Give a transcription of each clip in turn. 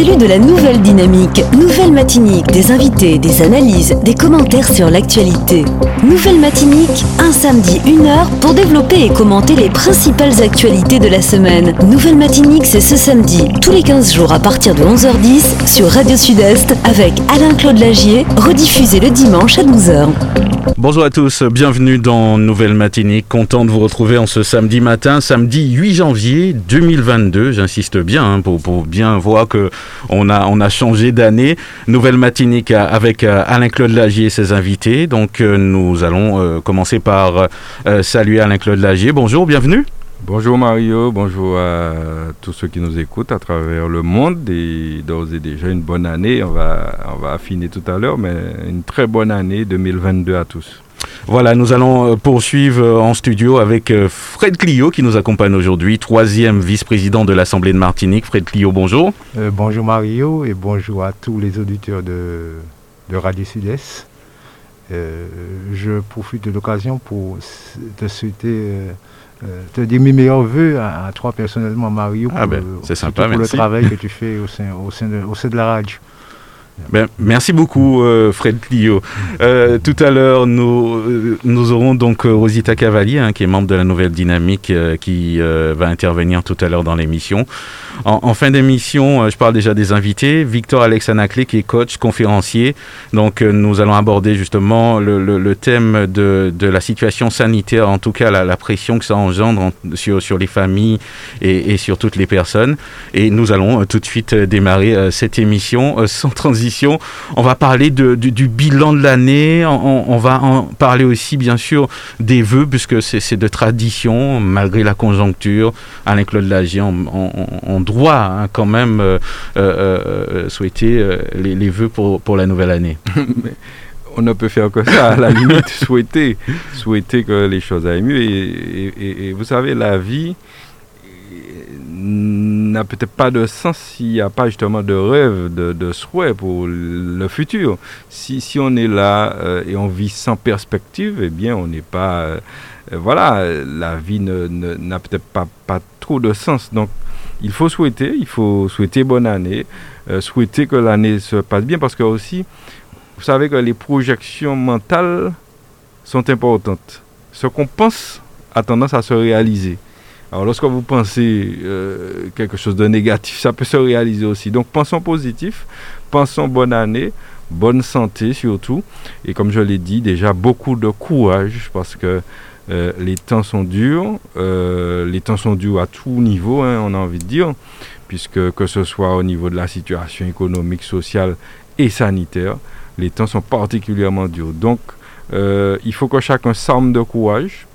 Élu de la nouvelle dynamique, nouvelle matinique, des invités, des analyses, des commentaires sur l'actualité. Nouvelle matinique, un samedi, une heure pour développer et commenter les principales actualités de la semaine. Nouvelle matinique, c'est ce samedi, tous les 15 jours à partir de 11h10 sur Radio Sud-Est avec Alain-Claude Lagier, rediffusé le dimanche à 12h. Bonjour à tous, bienvenue dans Nouvelle Matinique. Content de vous retrouver en ce samedi matin, samedi 8 janvier 2022. J'insiste bien hein, pour, pour bien voir que on a, on a changé d'année. Nouvelle matinique avec euh, Alain-Claude Lagier et ses invités. Donc euh, nous allons euh, commencer par saluer Alain-Claude Lagier. Bonjour, bienvenue. Bonjour Mario, bonjour à tous ceux qui nous écoutent à travers le monde et d'ores et déjà une bonne année. On va, on va affiner tout à l'heure, mais une très bonne année 2022 à tous. Voilà, nous allons euh, poursuivre euh, en studio avec euh, Fred Clio qui nous accompagne aujourd'hui, troisième vice-président de l'Assemblée de Martinique. Fred Clio, bonjour. bonjour Mario et bonjour à tous les auditeurs de, de Radio Sud-Est. je profite de l'occasion pour te souhaiter, te dire mes meilleurs voeux à, toi personnellement Mario ah ben, c'est sympa, pour le travail que tu fais au sein, au sein, de, au sein de la radio. Ben, merci beaucoup, euh, Fred Clio. Euh, tout à l'heure, nous, euh, nous aurons donc Rosita Cavalier, hein, qui est membre de la Nouvelle Dynamique, qui va intervenir tout à l'heure dans l'émission. En, fin d'émission, je parle déjà des invités. Victor Alex Anaclé, qui est coach, conférencier. Donc, nous allons aborder justement le, thème de, la situation sanitaire, en tout cas la, pression que ça engendre sur, les familles et, sur toutes les personnes. Et nous allons tout de suite démarrer cette émission sans transition on va parler du, bilan de l'année. On, va en parler aussi, bien sûr, des vœux, puisque c'est de tradition, malgré la conjoncture. Alain-Claude Lagier, on, doit hein, quand même euh, euh, euh, souhaiter les, vœux pour, la nouvelle année. on ne peut faire que ça, à la limite, souhaiter, souhaiter que les choses aillent mieux. et vous savez, la vie n'a peut-être pas de sens s'il n'y a pas justement de rêve, de, de, souhait pour le futur. Si, si on est là euh, et on vit sans perspective, eh bien, on n'est pas... Euh, voilà, la vie n'a ne, peut-être pas, pas trop de sens. Donc, il faut souhaiter, il faut souhaiter bonne année, euh, souhaiter que l'année se passe bien, parce que aussi, vous savez que les projections mentales sont importantes. Ce qu'on pense a tendance à se réaliser. Alors lorsque vous pensez euh, quelque chose de négatif, ça peut se réaliser aussi. Donc pensons positif, pensons bonne année, bonne santé surtout. Et comme je l'ai dit, déjà beaucoup de courage parce que euh, les temps sont durs. Euh, les temps sont durs à tout niveau, hein, on a envie de dire, puisque que ce soit au niveau de la situation économique, sociale et sanitaire, les temps sont particulièrement durs. Donc il faut que chacun s'arme de courage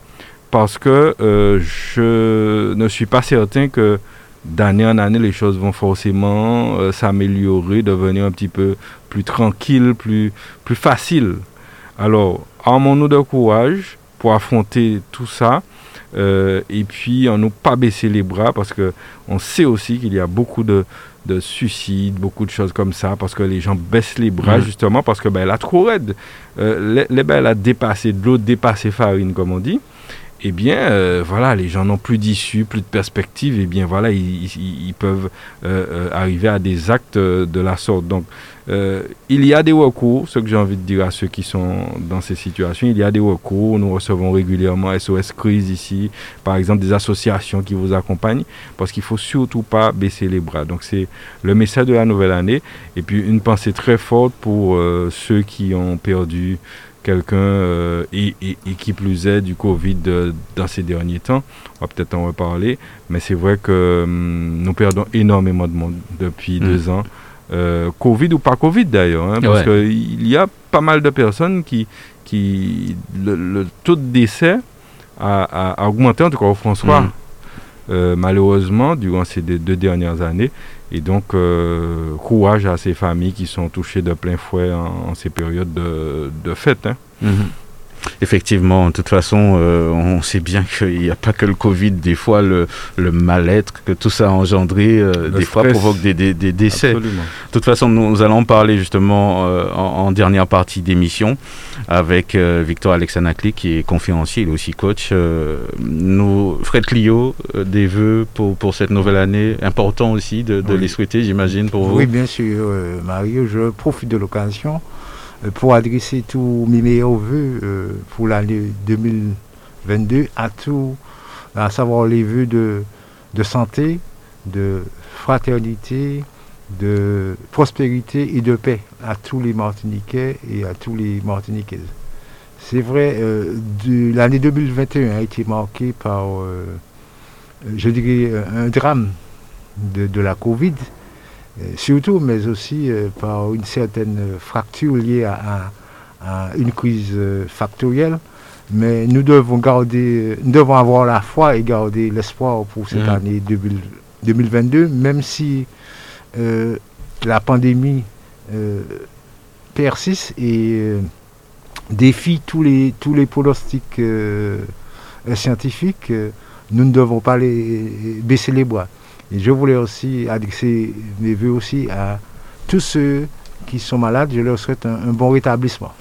parce que euh, je ne suis pas certain que d'année en année, les choses vont forcément euh, s'améliorer, devenir un petit peu plus tranquille, plus, plus facile. Alors, armons-nous de courage pour affronter tout ça. Euh, et puis, en ne pas baisser les bras parce que on sait aussi qu'il y a beaucoup de, suicides, beaucoup de choses comme ça, parce que les gens baissent les bras justement parce que ben, elle a trop raide. les, les ben, elle a dépassé de l'eau, dépassé farine, comme on dit eh bien, euh, voilà, les gens n'ont plus d'issue, plus de perspective, et eh bien voilà, ils, peuvent euh, euh, arriver à des actes de la sorte. Donc, il y a des recours, ce que j'ai envie de dire à ceux qui sont dans ces situations, il y a des recours, nous recevons régulièrement SOS Crise ici, par exemple des associations qui vous accompagnent, parce qu'il faut surtout pas baisser les bras. Donc, c'est le message de la nouvelle année, et puis une pensée très forte pour ceux qui ont perdu quelqu'un euh, et, qui plus est du Covid euh, dans ces derniers temps. On va peut-être en reparler, mais c'est vrai que hum, nous perdons énormément de monde depuis mm. deux ans. Euh, Covid ou pas Covid d'ailleurs, hein, parce qu'il y a pas mal de personnes qui, qui le, taux de décès a, augmenté, en tout cas au François, mm. malheureusement, durant ces deux dernières années. Et donc, euh, courage à ces familles qui sont touchées de plein fouet en, ces périodes de, de fête. Hein. Mhm. Effectivement, de toute façon, euh, on sait bien qu'il n'y a pas que le Covid. Des fois, le, le mal-être que tout ça a engendré, euh, des fois provoque des, des, des décès. Absolument. De toute façon, nous allons parler justement euh, en, en, dernière partie d'émission avec Victor Alexanacli, qui est conférencier, il est aussi coach. Nous, Fred Clio, des vœux pour, pour cette nouvelle année, important aussi de, de Oui. les souhaiter, j'imagine, pour vous. Oui, bien sûr, Mario. Je profite de l'occasion pour adresser tous mes meilleurs voeux euh, pour l'année 2022 à tous, à savoir les vœux de, de santé, de fraternité, de prospérité et de paix à tous les Martiniquais et à tous les Martiniquaises. C'est vrai, euh, l'année 2021 a été marquée par, euh, je dirais, un drame de, de la Covid, euh, surtout, mais aussi euh, par une certaine fracture liée à, à- à une crise euh, factorielle. Mais nous devons garder, nous devons avoir la foi et garder l'espoir pour cette Mhm. année 2000 2022, même si euh, la pandémie euh, persiste et euh, défie tous les, tous les pronostics euh, euh, scientifiques, euh, nous ne devons pas les, baisser les bras. Et je voulais aussi adresser mes voeux aussi à tous ceux qui sont malades. Je leur souhaite un, un bon rétablissement.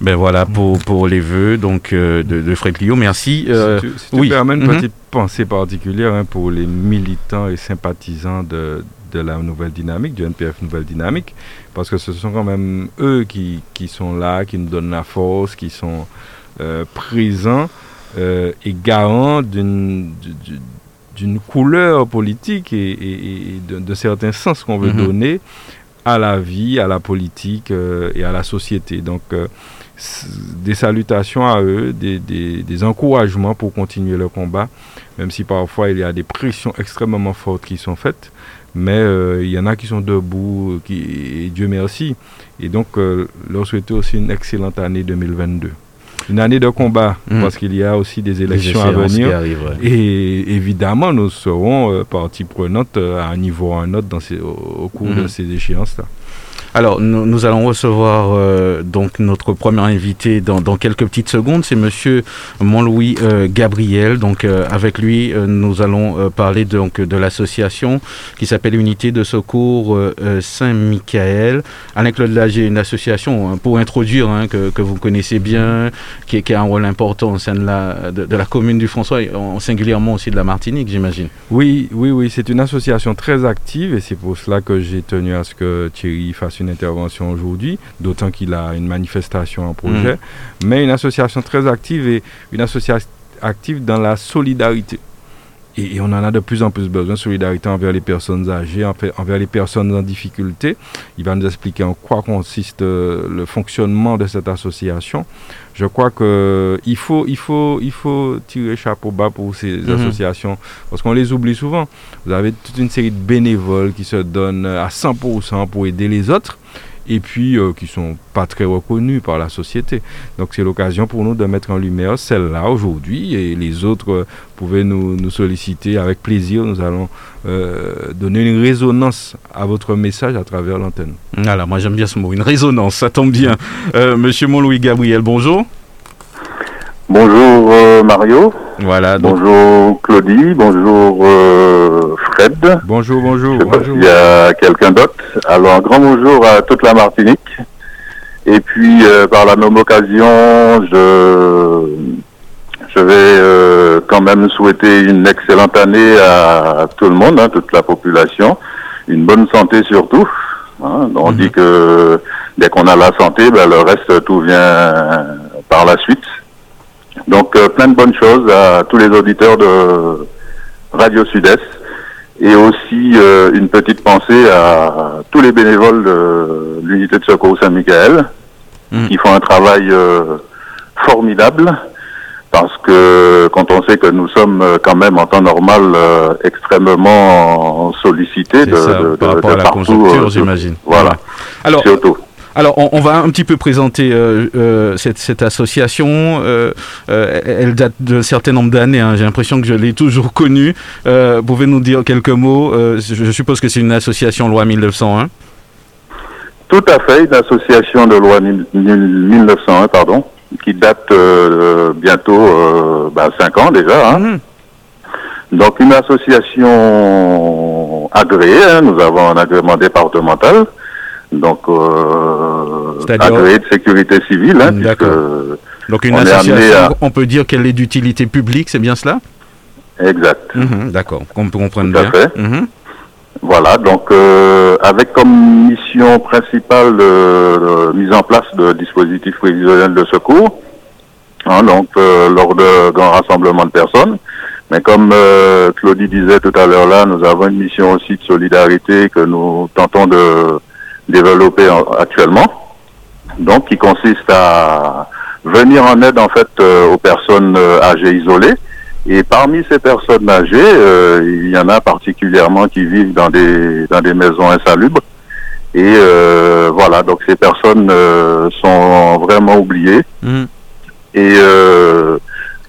Ben voilà pour, pour les vœux donc, euh, de, de Fred Clio. Merci. Euh, si tu, si tu oui. permets une Mhm. petite pensée particulière hein, pour les militants et sympathisants de, de la nouvelle dynamique, du NPF Nouvelle Dynamique, parce que ce sont quand même eux qui, qui sont là, qui nous donnent la force, qui sont euh, présents euh, et garants d'une du- d'une couleur politique et, et- et de, de certains sens qu'on veut Mhm. donner à la vie, à la politique euh, et à la société. Donc, euh, des salutations à eux, des, des- des encouragements pour continuer le combat, même si parfois il y a des pressions extrêmement fortes qui sont faites, mais euh, il y en a qui sont debout, qui, et Dieu merci. Et donc, leur souhaiter aussi une excellente année 2022. Une année de combat, Mhm. parce qu'il y a aussi des élections à venir. ouais. Et évidemment, nous serons euh, partie prenante euh, à un niveau ou à un autre dans ces- au, au cours de Mhm. ces échéances-là. Alors, nous, allons recevoir euh, donc notre premier invité dans, quelques petites secondes. C'est Monsieur Montlouis euh, Gabriel. Donc, euh, avec lui, nous allons parler donc de l'association qui s'appelle Unité de Secours Saint-Michael. Alain Claude Lager, une association hein, pour introduire hein, que, que vous connaissez bien, qui, a un rôle important au sein de la, de, de la commune du François, et en- singulièrement aussi de la Martinique, j'imagine. Oui, oui, oui, c'est une association très active et c'est pour cela que j'ai tenu à ce que Thierry une intervention aujourd'hui, d'autant qu'il a une manifestation en projet, mais une association très active et une association active dans la solidarité. Et, et on en a de plus en plus besoin, solidarité envers les personnes âgées, envers, les personnes en difficulté. Il va nous expliquer en quoi consiste euh, le fonctionnement de cette association. Je crois que il faut, il faut, il faut tirer chapeau bas pour ces Mhm. associations parce qu'on les oublie souvent. Vous avez toute une série de bénévoles qui se donnent à 100% pour aider les autres et puis euh, qui sont pas très reconnus par la société. Donc c'est l'occasion pour nous de mettre en lumière celle-là aujourd'hui et les autres euh, pouvaient nous, solliciter avec plaisir. Nous allons euh, donner une résonance à votre message à travers l'antenne. Voilà, moi j'aime bien ce mot, une résonance, ça tombe bien. Euh, Monsieur Montlouis Gabriel, bonjour. Bonjour euh, Mario, Voilà, donc bonjour Claudie, bonjour euh, Fred. Bonjour, bonjour. Je sais pas s'il y a quelqu'un d'autre. Alors un grand bonjour à toute la Martinique. Et puis euh, par la même occasion, je, je vais euh, quand même souhaiter une excellente année à, tout le monde, hein, toute la population, une bonne santé surtout. hein. On Mhm. dit que dès qu'on a la santé, ben, le reste tout vient par la suite. Donc euh, plein de bonnes choses à tous les auditeurs de Radio Sud-Est et aussi euh, une petite pensée à tous les bénévoles de l'unité de secours Saint-Michael Mhm. qui font un travail euh, formidable parce que quand on sait que nous sommes quand même en temps normal euh, extrêmement sollicités de, ça, de- par de- rapport de à la partout, conjoncture, j'imagine. Voilà, Alors, surtout. Alors on, on va un petit peu présenter euh, euh, cette, cette association. Euh, euh, elle date d'un certain nombre d'années. hein. J'ai l'impression que je l'ai toujours connue. Euh, pouvez nous dire quelques mots Euh, je, suppose que c'est une association loi 1901. Tout à fait, une association de loi mille- mille- 1901, pardon. qui date bientôt bah, 5 ans déjà. Hein. Mhm. Donc une association agréée, hein. nous avons un agrément départemental, donc agréé de sécurité civile. Hein, donc une association, on peut dire qu'elle est d'utilité publique, c'est bien cela? Exact. Mhm, d'accord, qu'on comprenne bien. Fait. Mhm. Voilà, donc euh, avec comme mission principale de, mise en place de dispositifs prévisionnels de secours, hein, donc euh, lors de grands rassemblements de personnes. Mais comme euh, Claudie disait tout à l'heure là, nous avons une mission aussi de solidarité que nous tentons de développer actuellement, donc qui consiste à venir en aide en fait aux personnes âgées isolées et parmi ces personnes âgées, euh, il y en a particulièrement qui vivent dans des dans des maisons insalubres. Et euh, voilà, donc ces personnes euh, sont vraiment oubliées. Mmh. Et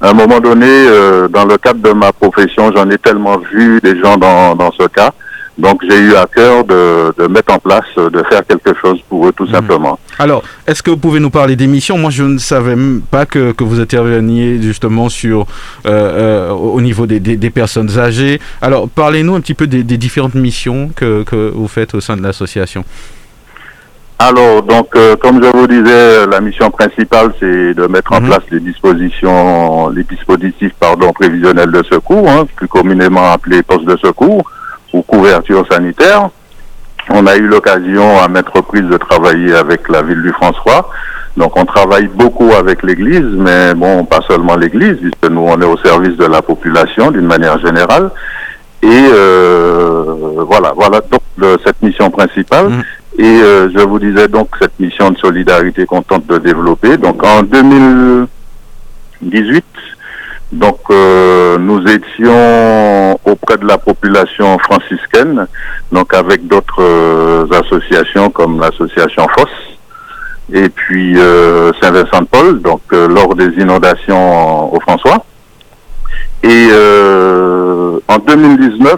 à un moment donné, dans le cadre de ma profession, j'en ai tellement vu des gens dans, dans ce cas donc j'ai eu à cœur de, de, mettre en place, de faire quelque chose pour eux tout mhm. simplement. Alors, est-ce que vous pouvez nous parler des missions? Moi, je ne savais même pas que, que vous interveniez justement sur euh, euh, au niveau des, des, des, personnes âgées. Alors, parlez-nous un petit peu des, des différentes missions que, que, vous faites au sein de l'association. Alors, donc, euh, comme je vous disais, la mission principale, c'est de mettre en mhm. place les dispositions, les dispositifs, pardon, prévisionnels de secours, hein, plus communément appelés postes de secours ou couverture sanitaire. On a eu l'occasion à mettre reprise de travailler avec la ville du François. Donc on travaille beaucoup avec l'Église, mais bon, pas seulement l'Église, puisque nous on est au service de la population d'une manière générale. Et euh, voilà, voilà donc cette mission principale. Mm. Et euh, je vous disais donc cette mission de solidarité qu'on tente de développer. Donc en 2018, donc euh, nous étions auprès de la population franciscaine, donc avec d'autres euh, associations comme l'association FOSS et puis euh, Saint-Vincent-de-Paul, donc lors des inondations au François. Et en 2019,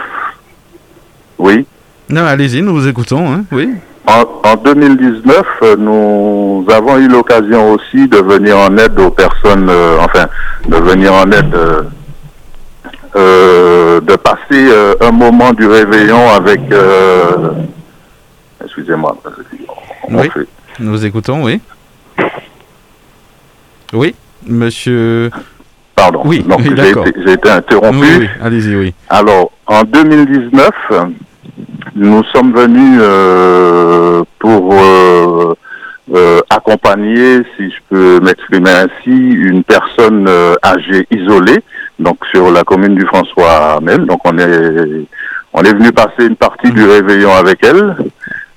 oui. Non, allez-y, nous vous écoutons, hein, oui. En, 2019, euh, nous avons eu l'occasion aussi de venir en aide aux personnes, euh, enfin, de venir en aide, euh, de passer un moment du réveillon avec. Excusez-moi. Oui, nous écoutons, oui. Oui, monsieur. Pardon. Oui, j'ai été, interrompu. Oui, oui. allez-y, oui. Alors, en 2019, nous sommes venus euh, pour euh, euh, accompagner, si je peux m'exprimer ainsi, une personne âgée isolée, donc sur la commune du François même. Donc on est on est venu passer une partie du réveillon avec elle.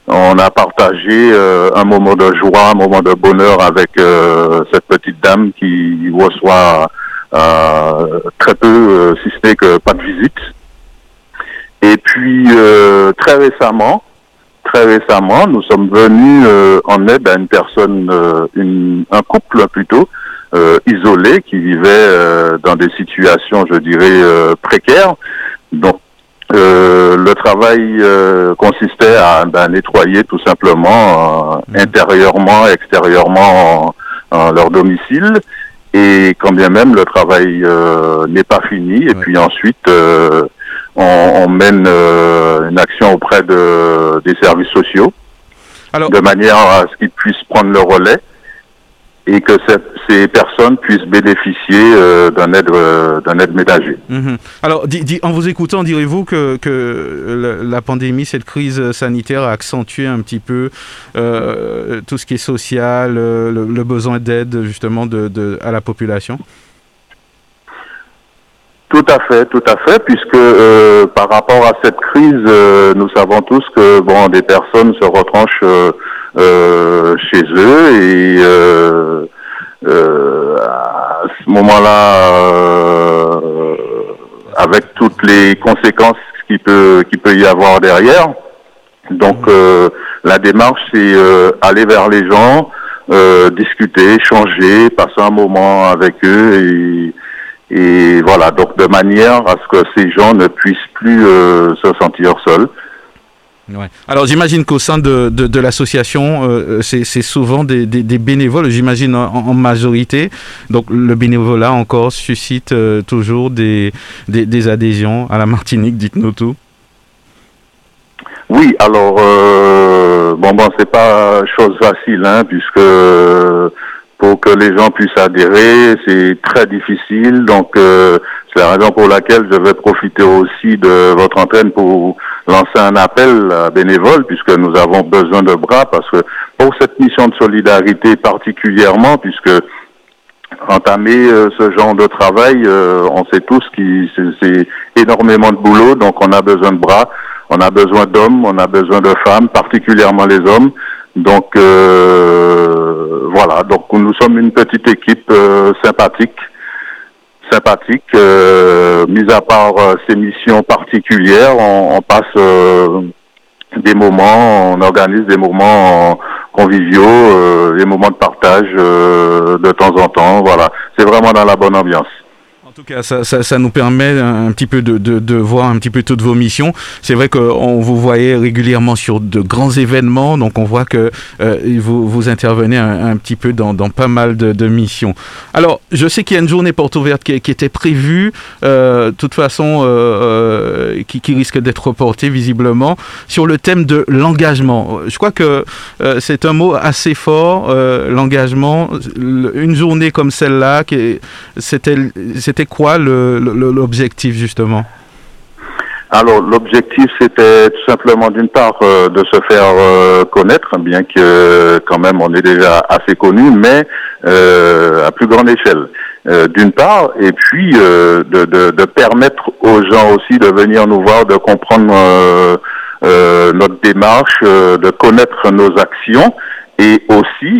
On a partagé un moment de joie, un moment de bonheur avec cette petite dame qui reçoit très peu, si ce n'est que pas de visite. Et puis euh, très récemment, très récemment, nous sommes venus euh, en aide à une personne, euh, une, un couple plutôt isolé qui vivait dans des situations, je dirais, précaires. Donc le travail consistait à ben, nettoyer tout simplement mmh. intérieurement, extérieurement leur domicile. Et quand bien même le travail n'est pas fini, et puis ensuite on, mène euh, une action auprès de, des services sociaux, de manière à ce qu'ils puissent prendre le relais et que ces personnes puissent bénéficier euh, d'un aide euh, d'un aide ménager. Mhm. Alors, en vous écoutant, direz-vous que, que la, pandémie, cette crise sanitaire a accentué un petit peu tout ce qui est social, le, besoin d'aide justement de, de, à la population? Tout à fait, tout à fait, puisque euh, par rapport à cette crise, euh, nous savons tous que bon, des personnes se retranchent euh, chez eux et à ce moment-là, avec toutes les conséquences qui peut qui peut y avoir derrière. Donc la démarche, c'est aller vers les gens, discuter, échanger, passer un moment avec eux et et voilà, donc de manière à ce que ces gens ne puissent plus euh, se sentir seuls. Ouais. Alors j'imagine qu'au sein de, de, l'association, euh, c'est souvent des, des, bénévoles, j'imagine en, majorité. Donc le bénévolat encore suscite euh, toujours des, des, adhésions à la Martinique, dites-nous tout. Oui, alors euh, bon bon c'est pas chose facile hein, puisque pour que les gens puissent adhérer, c'est très difficile. Donc c'est la raison pour laquelle je vais profiter aussi de votre antenne pour lancer un appel à bénévoles, puisque nous avons besoin de bras, parce que pour cette mission de solidarité particulièrement, puisque entamer euh, ce genre de travail, euh, on sait tous que c'est énormément de boulot, donc on a besoin de bras, on a besoin d'hommes, on a besoin de femmes, particulièrement les hommes. Donc euh, voilà, donc nous sommes une petite équipe sympathique sympathique. Euh, mis à part euh, ces missions particulières, on, passe euh, des moments, on organise des moments conviviaux, des moments de partage de temps en temps. Voilà, c'est vraiment dans la bonne ambiance tout cas, ça, ça, nous permet un petit peu de, de, voir un petit peu toutes vos missions. C'est vrai qu'on vous voyait régulièrement sur de grands événements, donc on voit que euh, vous, vous intervenez un, petit peu dans, dans pas mal de, de, missions. Alors, je sais qu'il y a une journée porte ouverte qui, qui était prévue, euh, de toute façon, euh, euh, qui, qui, risque d'être reportée visiblement, sur le thème de l'engagement. Je crois que c'est un mot assez fort, l'engagement. Une journée comme celle-là, c'était quoi l'objectif justement? Alors l'objectif c'était tout simplement d'une part euh, de se faire euh, connaître, bien que quand même on est déjà assez connu, mais euh, à plus grande échelle. d'une part, et puis de, permettre aux gens aussi de venir nous voir, de comprendre notre démarche, de connaître nos actions et aussi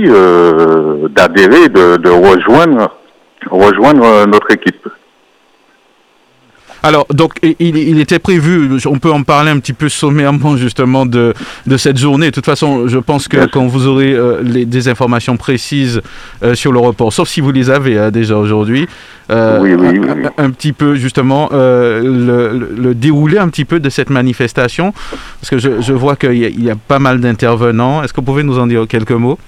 d'adhérer, de rejoindre rejoindre notre équipe. Alors, donc, il, était prévu, on peut en parler un petit peu sommairement justement de, de cette journée. De toute façon, je pense que quand vous aurez euh, les, des informations précises euh, sur le report, sauf si vous les avez hein, déjà aujourd'hui, euh, oui, oui, un, petit peu justement le, déroulé un petit peu de cette manifestation, parce que je, je vois qu'il y, y, a pas mal d'intervenants. Est-ce que vous pouvez nous en dire quelques mots?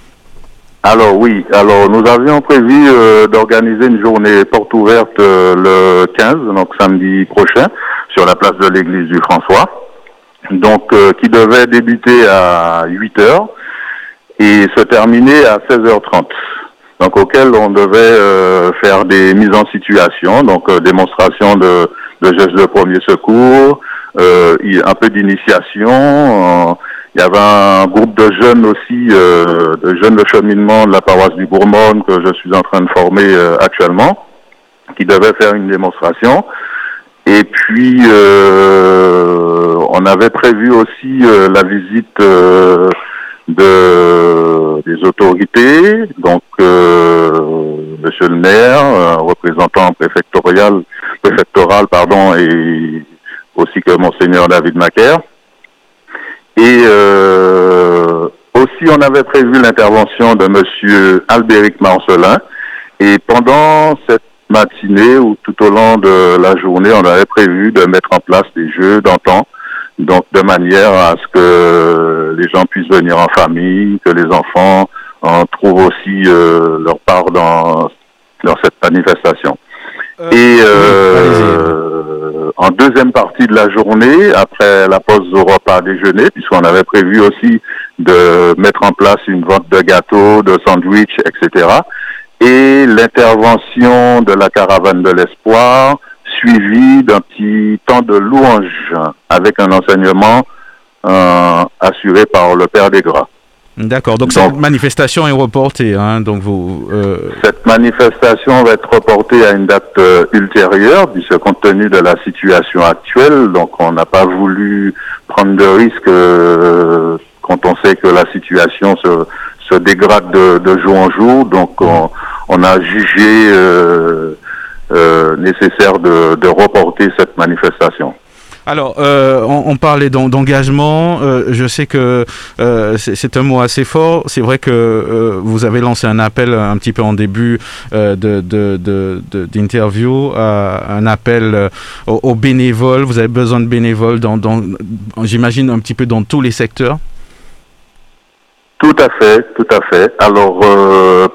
Alors oui, alors nous avions prévu euh, d'organiser une journée porte ouverte euh, le 15, donc samedi prochain, sur la place de l'église du François, donc euh, qui devait débuter à 8 heures et se terminer à 16h30. Donc auquel on devait faire des mises en situation, donc démonstration de, de gestes de premier secours, un peu d'initiation il y avait un groupe de jeunes aussi, euh, de jeunes de cheminement de la paroisse du Bourmont que je suis en train de former euh, actuellement, qui devaient faire une démonstration. Et puis, euh, on avait prévu aussi la visite de, des autorités, donc Monsieur le maire, représentant préfectorial, préfectoral, pardon, et aussi que Monseigneur David Macaire. Et euh, aussi, on avait prévu l'intervention de Monsieur Albéric Marcelin. Et pendant cette matinée ou tout au long de la journée, on avait prévu de mettre en place des jeux d'antan, donc de manière à ce que les gens puissent venir en famille, que les enfants en trouvent aussi euh, leur part dans, dans cette manifestation. Euh, et euh, en deuxième partie de la journée, après la pause au repas déjeuner, puisqu'on avait prévu aussi de mettre en place une vente de gâteaux, de sandwichs, etc. Et l'intervention de la caravane de l'espoir, suivie d'un petit temps de louange avec un enseignement euh, assuré par le Père des Gras. D'accord, donc, cette manifestation est reportée. Hein, donc vous, euh... Cette manifestation va être reportée à une date euh, ultérieure, puisque compte tenu de la situation actuelle, donc on n'a pas voulu prendre de risques euh, quand on sait que la situation se, se dégrade de, de, jour en jour. Donc on, on a jugé euh, nécessaire de, de reporter cette manifestation. Alors, euh, on, parlait d'engagement. Euh, je sais que euh, c'est un mot assez fort. C'est vrai que vous avez lancé un appel un petit peu en début d'interview, un appel aux, bénévoles. Vous avez besoin de bénévoles, dans, j'imagine, un petit peu dans tous les secteurs? Tout à fait, tout à fait. Alors,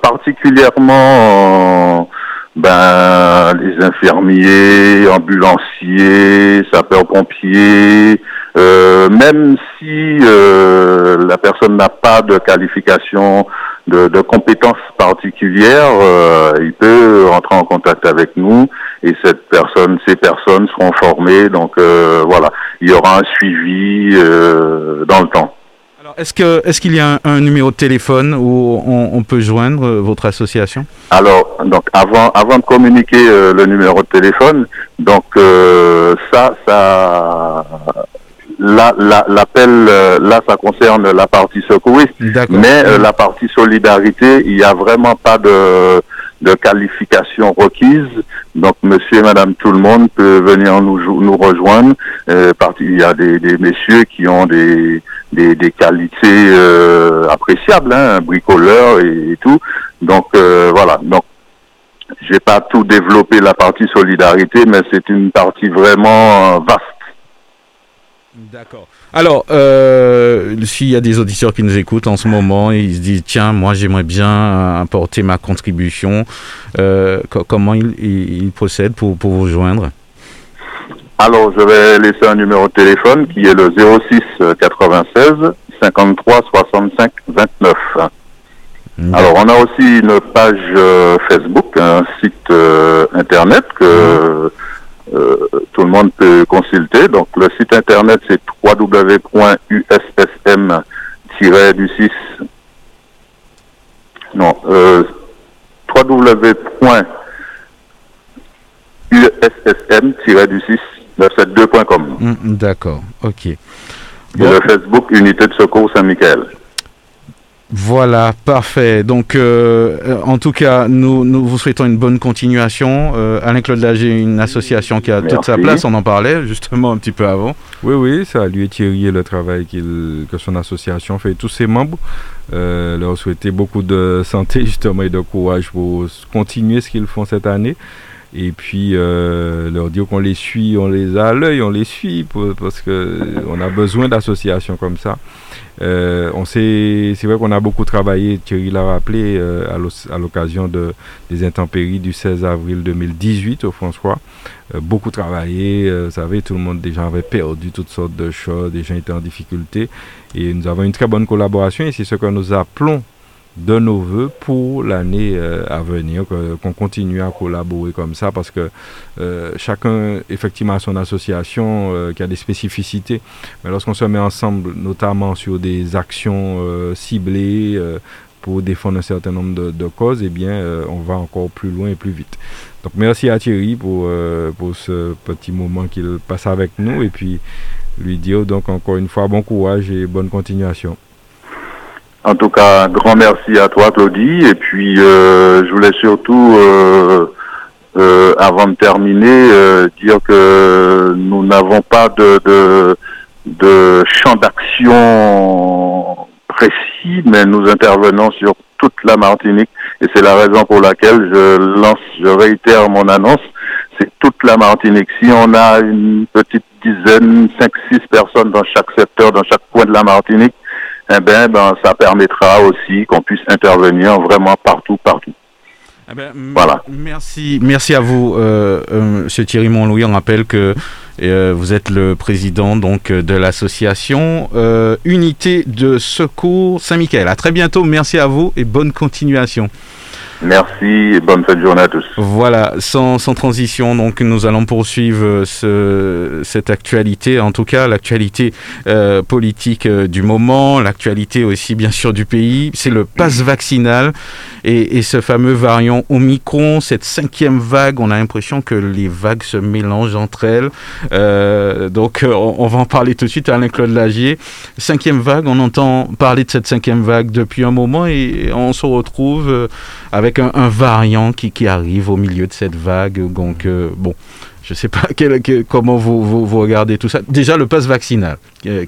particulièrement ben les infirmiers, ambulanciers, sapeurs-pompiers, euh, même si euh, la personne n'a pas de qualification, de, de compétences particulières, euh, il peut rentrer en contact avec nous et cette personne, ces personnes seront formées. Donc voilà, il y aura un suivi dans le temps. Est-ce que est-ce qu'il y a un, numéro de téléphone où on, peut joindre euh, votre association? Alors donc avant avant de communiquer euh, le numéro de téléphone, donc euh, ça ça l'appel là ça concerne la partie secouriste, mais la partie solidarité il n'y a vraiment pas de de qualification requise. Donc, monsieur et madame tout le monde peut venir nous, nous rejoindre. il y a des, des messieurs qui ont des, des, qualités euh, appréciables, hein, bricoleur et, tout. Donc euh, voilà. Donc j'ai pas tout développé la partie solidarité, mais c'est une partie vraiment vaste. D'accord. Alors, euh, s'il y a des auditeurs qui nous écoutent en ce moment et ils se disent tiens, moi j'aimerais bien apporter ma contribution, comment ils, ils, procèdent pour, pour vous joindre? Alors, je vais laisser un numéro de téléphone qui est le 06 96 53 65 29. Alors, on a aussi une page euh, Facebook, un site euh, internet que euh, tout le monde peut consulter. Donc, le site internet, c'est www.ussm-du6 non, www.ussm-du6 972.com. Mm, d'accord, ok. Et le Facebook Unité de Secours Saint-Michel. Voilà, parfait. Donc, euh, en tout cas, nous, nous vous souhaitons une bonne continuation. Euh, Alain Claude Lager, une association qui a toute sa place, on en parlait justement un petit peu avant. Oui, oui, ça lui Thierry et le travail que son association fait. Tous ses membres euh, leur souhaiter beaucoup de santé justement et de courage pour continuer ce qu'ils font cette année et puis euh, leur dire qu'on les suit, on les a à l'œil, on les suit parce que on a besoin d'associations comme ça. Euh, on sait, c'est vrai qu'on a beaucoup travaillé. Thierry l'a rappelé euh, à l'occasion de des intempéries du 16 avril 2018 au François. beaucoup travaillé. vous savez, tout le monde déjà avait perdu toutes sortes de choses, des gens étaient en difficulté et nous avons une très bonne collaboration et c'est ce que nous appelons de nos voeux pour l'année euh, à venir, qu'on continue à collaborer comme ça parce que euh, chacun effectivement a son association euh, qui a des spécificités, mais lorsqu'on se met ensemble, notamment sur des actions ciblées pour défendre un certain nombre de, de causes, eh bien, on va encore plus loin et plus vite. Donc merci à Thierry pour, pour ce petit moment qu'il passe avec nous et puis lui dire donc encore une fois bon courage et bonne continuation. En tout cas, un grand merci à toi, Claudie. Et puis, euh, je voulais surtout, euh, euh, avant de terminer, dire que nous n'avons pas de, de, de champ d'action précis, mais nous intervenons sur toute la Martinique. Et c'est la raison pour laquelle je lance, je réitère mon annonce. C'est toute la Martinique. Si on a une petite dizaine, cinq, six personnes dans chaque secteur, dans chaque coin de la Martinique, eh ben, ben, ça permettra aussi qu'on puisse intervenir vraiment partout, partout. Eh ben, voilà. Merci, merci à vous, euh, euh, Monsieur Thierry Montlouis. On rappelle que euh, vous êtes le président donc de l'association Unité de Secours Saint-Michel. À très bientôt. Merci à vous et bonne continuation. Merci et bonne fin de journée à tous. Voilà, sans, transition, donc nous allons poursuivre ce, cette actualité, en tout cas l'actualité euh, politique euh, du moment, l'actualité aussi bien sûr du pays. C'est le pass vaccinal et, et, ce fameux variant Omicron, cette cinquième vague. On a l'impression que les vagues se mélangent entre elles. Euh, donc on, on, va en parler tout de suite. Alain-Claude Lagier, cinquième vague. On entend parler de cette cinquième vague depuis un moment et on se retrouve avec un, variant qui, qui, arrive au milieu de cette vague. Donc, euh, bon, je ne sais pas comment vous, vous, regardez tout ça. Déjà, le pass vaccinal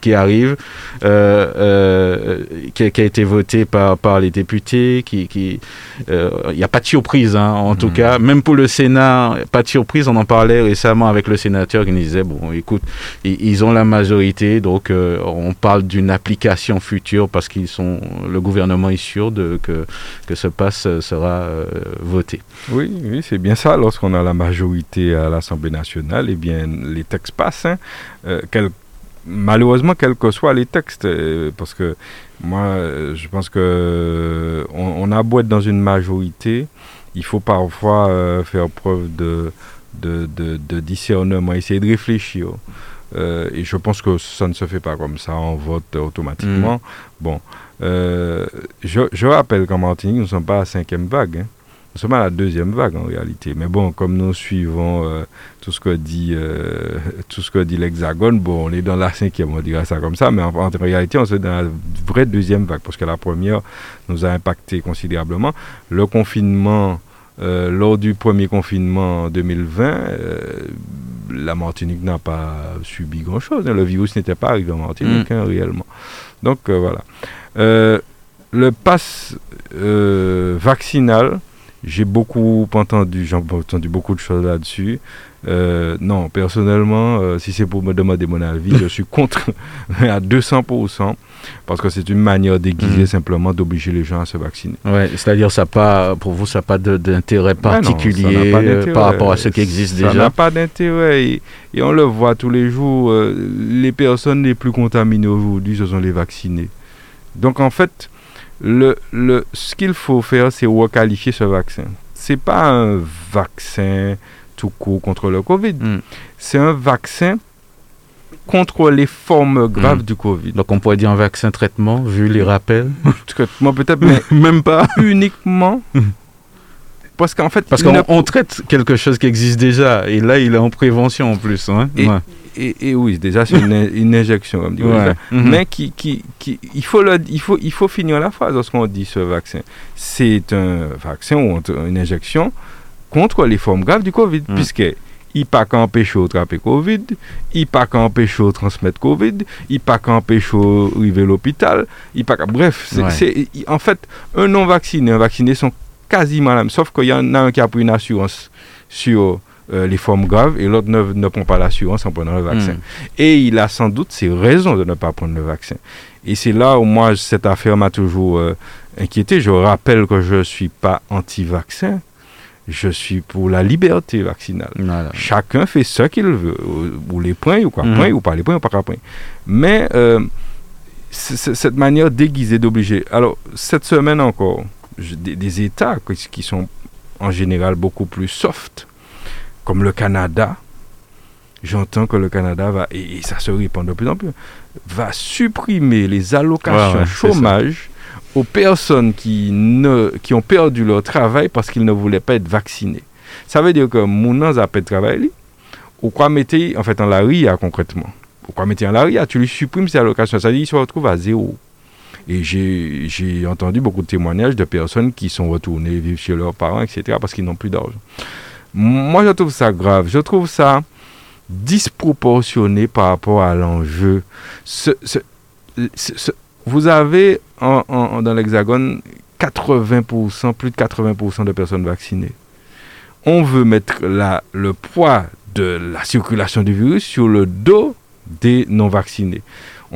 qui, arrive, euh, euh, qui, a été voté par, par les députés. Il qui, n'y a pas de surprise, hein, en tout mmh. cas. Même pour le Sénat, pas de surprise. On en parlait récemment avec le sénateur qui nous disait, bon, écoute, ils, ont la majorité, donc on parle d'une application future parce qu'ils sont, le gouvernement est sûr de, que, que ce pass sera voté. Oui, oui c'est bien ça. Lorsqu'on a la majorité à l'Assemblée nationale, eh bien, les textes passent. Hein. Euh, malheureusement, quels que soient les textes, euh, parce que moi, euh, je pense que on, a beau être dans une majorité, il faut parfois faire preuve de, de, de, discernement, essayer de réfléchir. et je pense que ça ne se fait pas comme ça, on vote automatiquement. Mm. Bon, je, je, rappelle qu'en Martinique, nous ne sommes pas à la cinquième vague. Hein. Nous sommes à la deuxième vague en réalité. Mais bon, comme nous suivons euh, tout ce que dit euh, tout ce que dit l'Hexagone, bon, on est dans la cinquième, on dirait ça comme ça. Mais en, réalité, on est dans la vraie deuxième vague parce que la première nous a impacté considérablement. Le confinement, euh, lors du premier confinement en 2020, la Martinique n'a pas subi grand-chose. Hein. Le virus n'était pas arrivé en Martinique mm. hein, réellement. Donc voilà. le pass vaccinal j'ai beaucoup entendu, j'ai entendu beaucoup de choses là-dessus. Euh, non, personnellement, euh, si c'est pour me demander mon avis, je suis contre à 200%, parce que c'est une manière déguisée mm. simplement d'obliger les gens à se vacciner. Ouais, c'est-à-dire ça pas, pour vous, ça n'a pas d'intérêt particulier euh, par rapport à ce qui existe déjà? Ça n'a pas d'intérêt, et, on le voit tous les jours, les personnes les plus contaminées aujourd'hui, ce sont les vaccinés. Donc en fait, le, le, ce qu'il faut faire, c'est requalifier ce vaccin. Ce n'est pas un vaccin tout court contre le Covid. Hmm. C'est un vaccin contre les formes graves hmm. du Covid. Donc on pourrait dire un vaccin traitement, vu les rappels Traitement peut-être, mais même pas. Uniquement. Parce qu'en fait... Parce qu'on traite quelque chose qui existe déjà, et là il est en prévention en plus. Hein et, oui, déjà c'est une, injection, comme dit. Mhm. Mais qui, qui, qui, il, faut le, il, faut, il faut finir la phrase lorsqu'on dit ce vaccin. C'est un vaccin ou une injection contre les formes graves du Covid, mhm. puisque il pas qu'empêcher de trapper Covid, il pas qu'empêcher de transmettre Covid, il pas qu'empêcher de arriver à l'hôpital, il pas bref, c'est en fait un non vacciné, un vacciné sont quasiment la même, sauf qu'il y en a un qui a pris une assurance sur euh, les formes graves et l'autre ne, ne, prend pas l'assurance en prenant le vaccin. Hmm. Et il a sans doute ses raisons de ne pas prendre le vaccin. Et c'est là où moi, cette affaire m'a toujours euh, inquiété. Je rappelle que je ne suis pas anti-vaccin. Je suis pour la liberté vaccinale. Chacun fait ce qu'il veut, ou, les points, ou quoi, hmm. ou pas les points, ou pas quoi point. Mais euh, cette manière déguisée d'obliger. Alors, cette semaine encore, des, des États qui sont en général beaucoup plus soft comme le Canada, j'entends que le Canada va, et, ça se répand de plus en plus, va supprimer les allocations chômage aux personnes qui, ne, qui ont perdu leur travail parce qu'ils ne voulaient pas être vaccinés. Ça veut dire que mon a pas de travail, ou quoi mettre en fait en la RIA concrètement. Ou quoi mettre en la RIA, tu lui supprimes ces allocations, ça veut dire qu'il se retrouve à zéro. Et j'ai entendu beaucoup de témoignages de personnes qui sont retournées vivre chez leurs parents, etc., parce qu'ils n'ont plus d'argent. Moi, je trouve ça grave. Je trouve ça disproportionné par rapport à l'enjeu. vous avez dans l'Hexagone 80%, plus de 80% de personnes vaccinées. On veut mettre la, le poids de la circulation du virus sur le dos des non-vaccinés.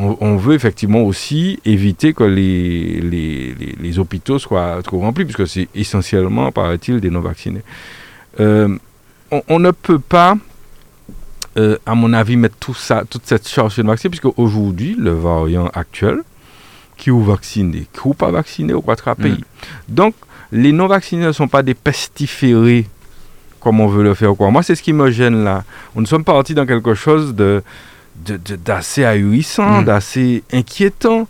On, veut effectivement aussi éviter que les, les, les hôpitaux soient trop remplis, puisque c'est essentiellement, paraît-il, des non-vaccinés. Euh, on, ne peut pas, euh, à mon avis, mettre tout ça, toute cette charge sur le vaccin, puisque aujourd'hui, le variant actuel, qui est vacciné, qui n'est pas vacciné au quatre pays. Mm. Donc, les non-vaccinés ne sont pas des pestiférés comme on veut le faire. Quoi. Moi, c'est ce qui me gêne là. On nous sommes partis dans quelque chose de, d'assez ahurissant, mm. d'assez inquiétant,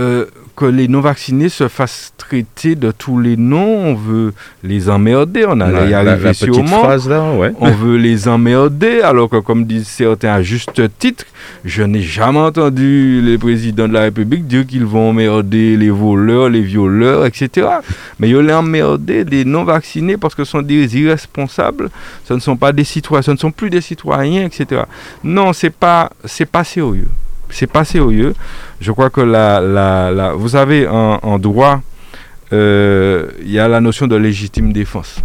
euh, que les non-vaccinés se fassent traiter de tous les noms, on veut les emmerder, on allait y arriver la sûrement. petite phrase là, ouais. On veut les emmerder, alors que, comme disent certains à juste titre, je n'ai jamais entendu les présidents de la République dire qu'ils vont emmerder les voleurs, les violeurs, etc. Mais ils vont emmerder des non-vaccinés parce que ce sont des irresponsables, ce ne sont pas des citoyens, ce ne sont plus des citoyens, etc. Non, c'est pas, c'est pas sérieux. C'est pas sérieux. Je crois que la, la, vous avez en, droit, euh, il y a la notion de légitime défense.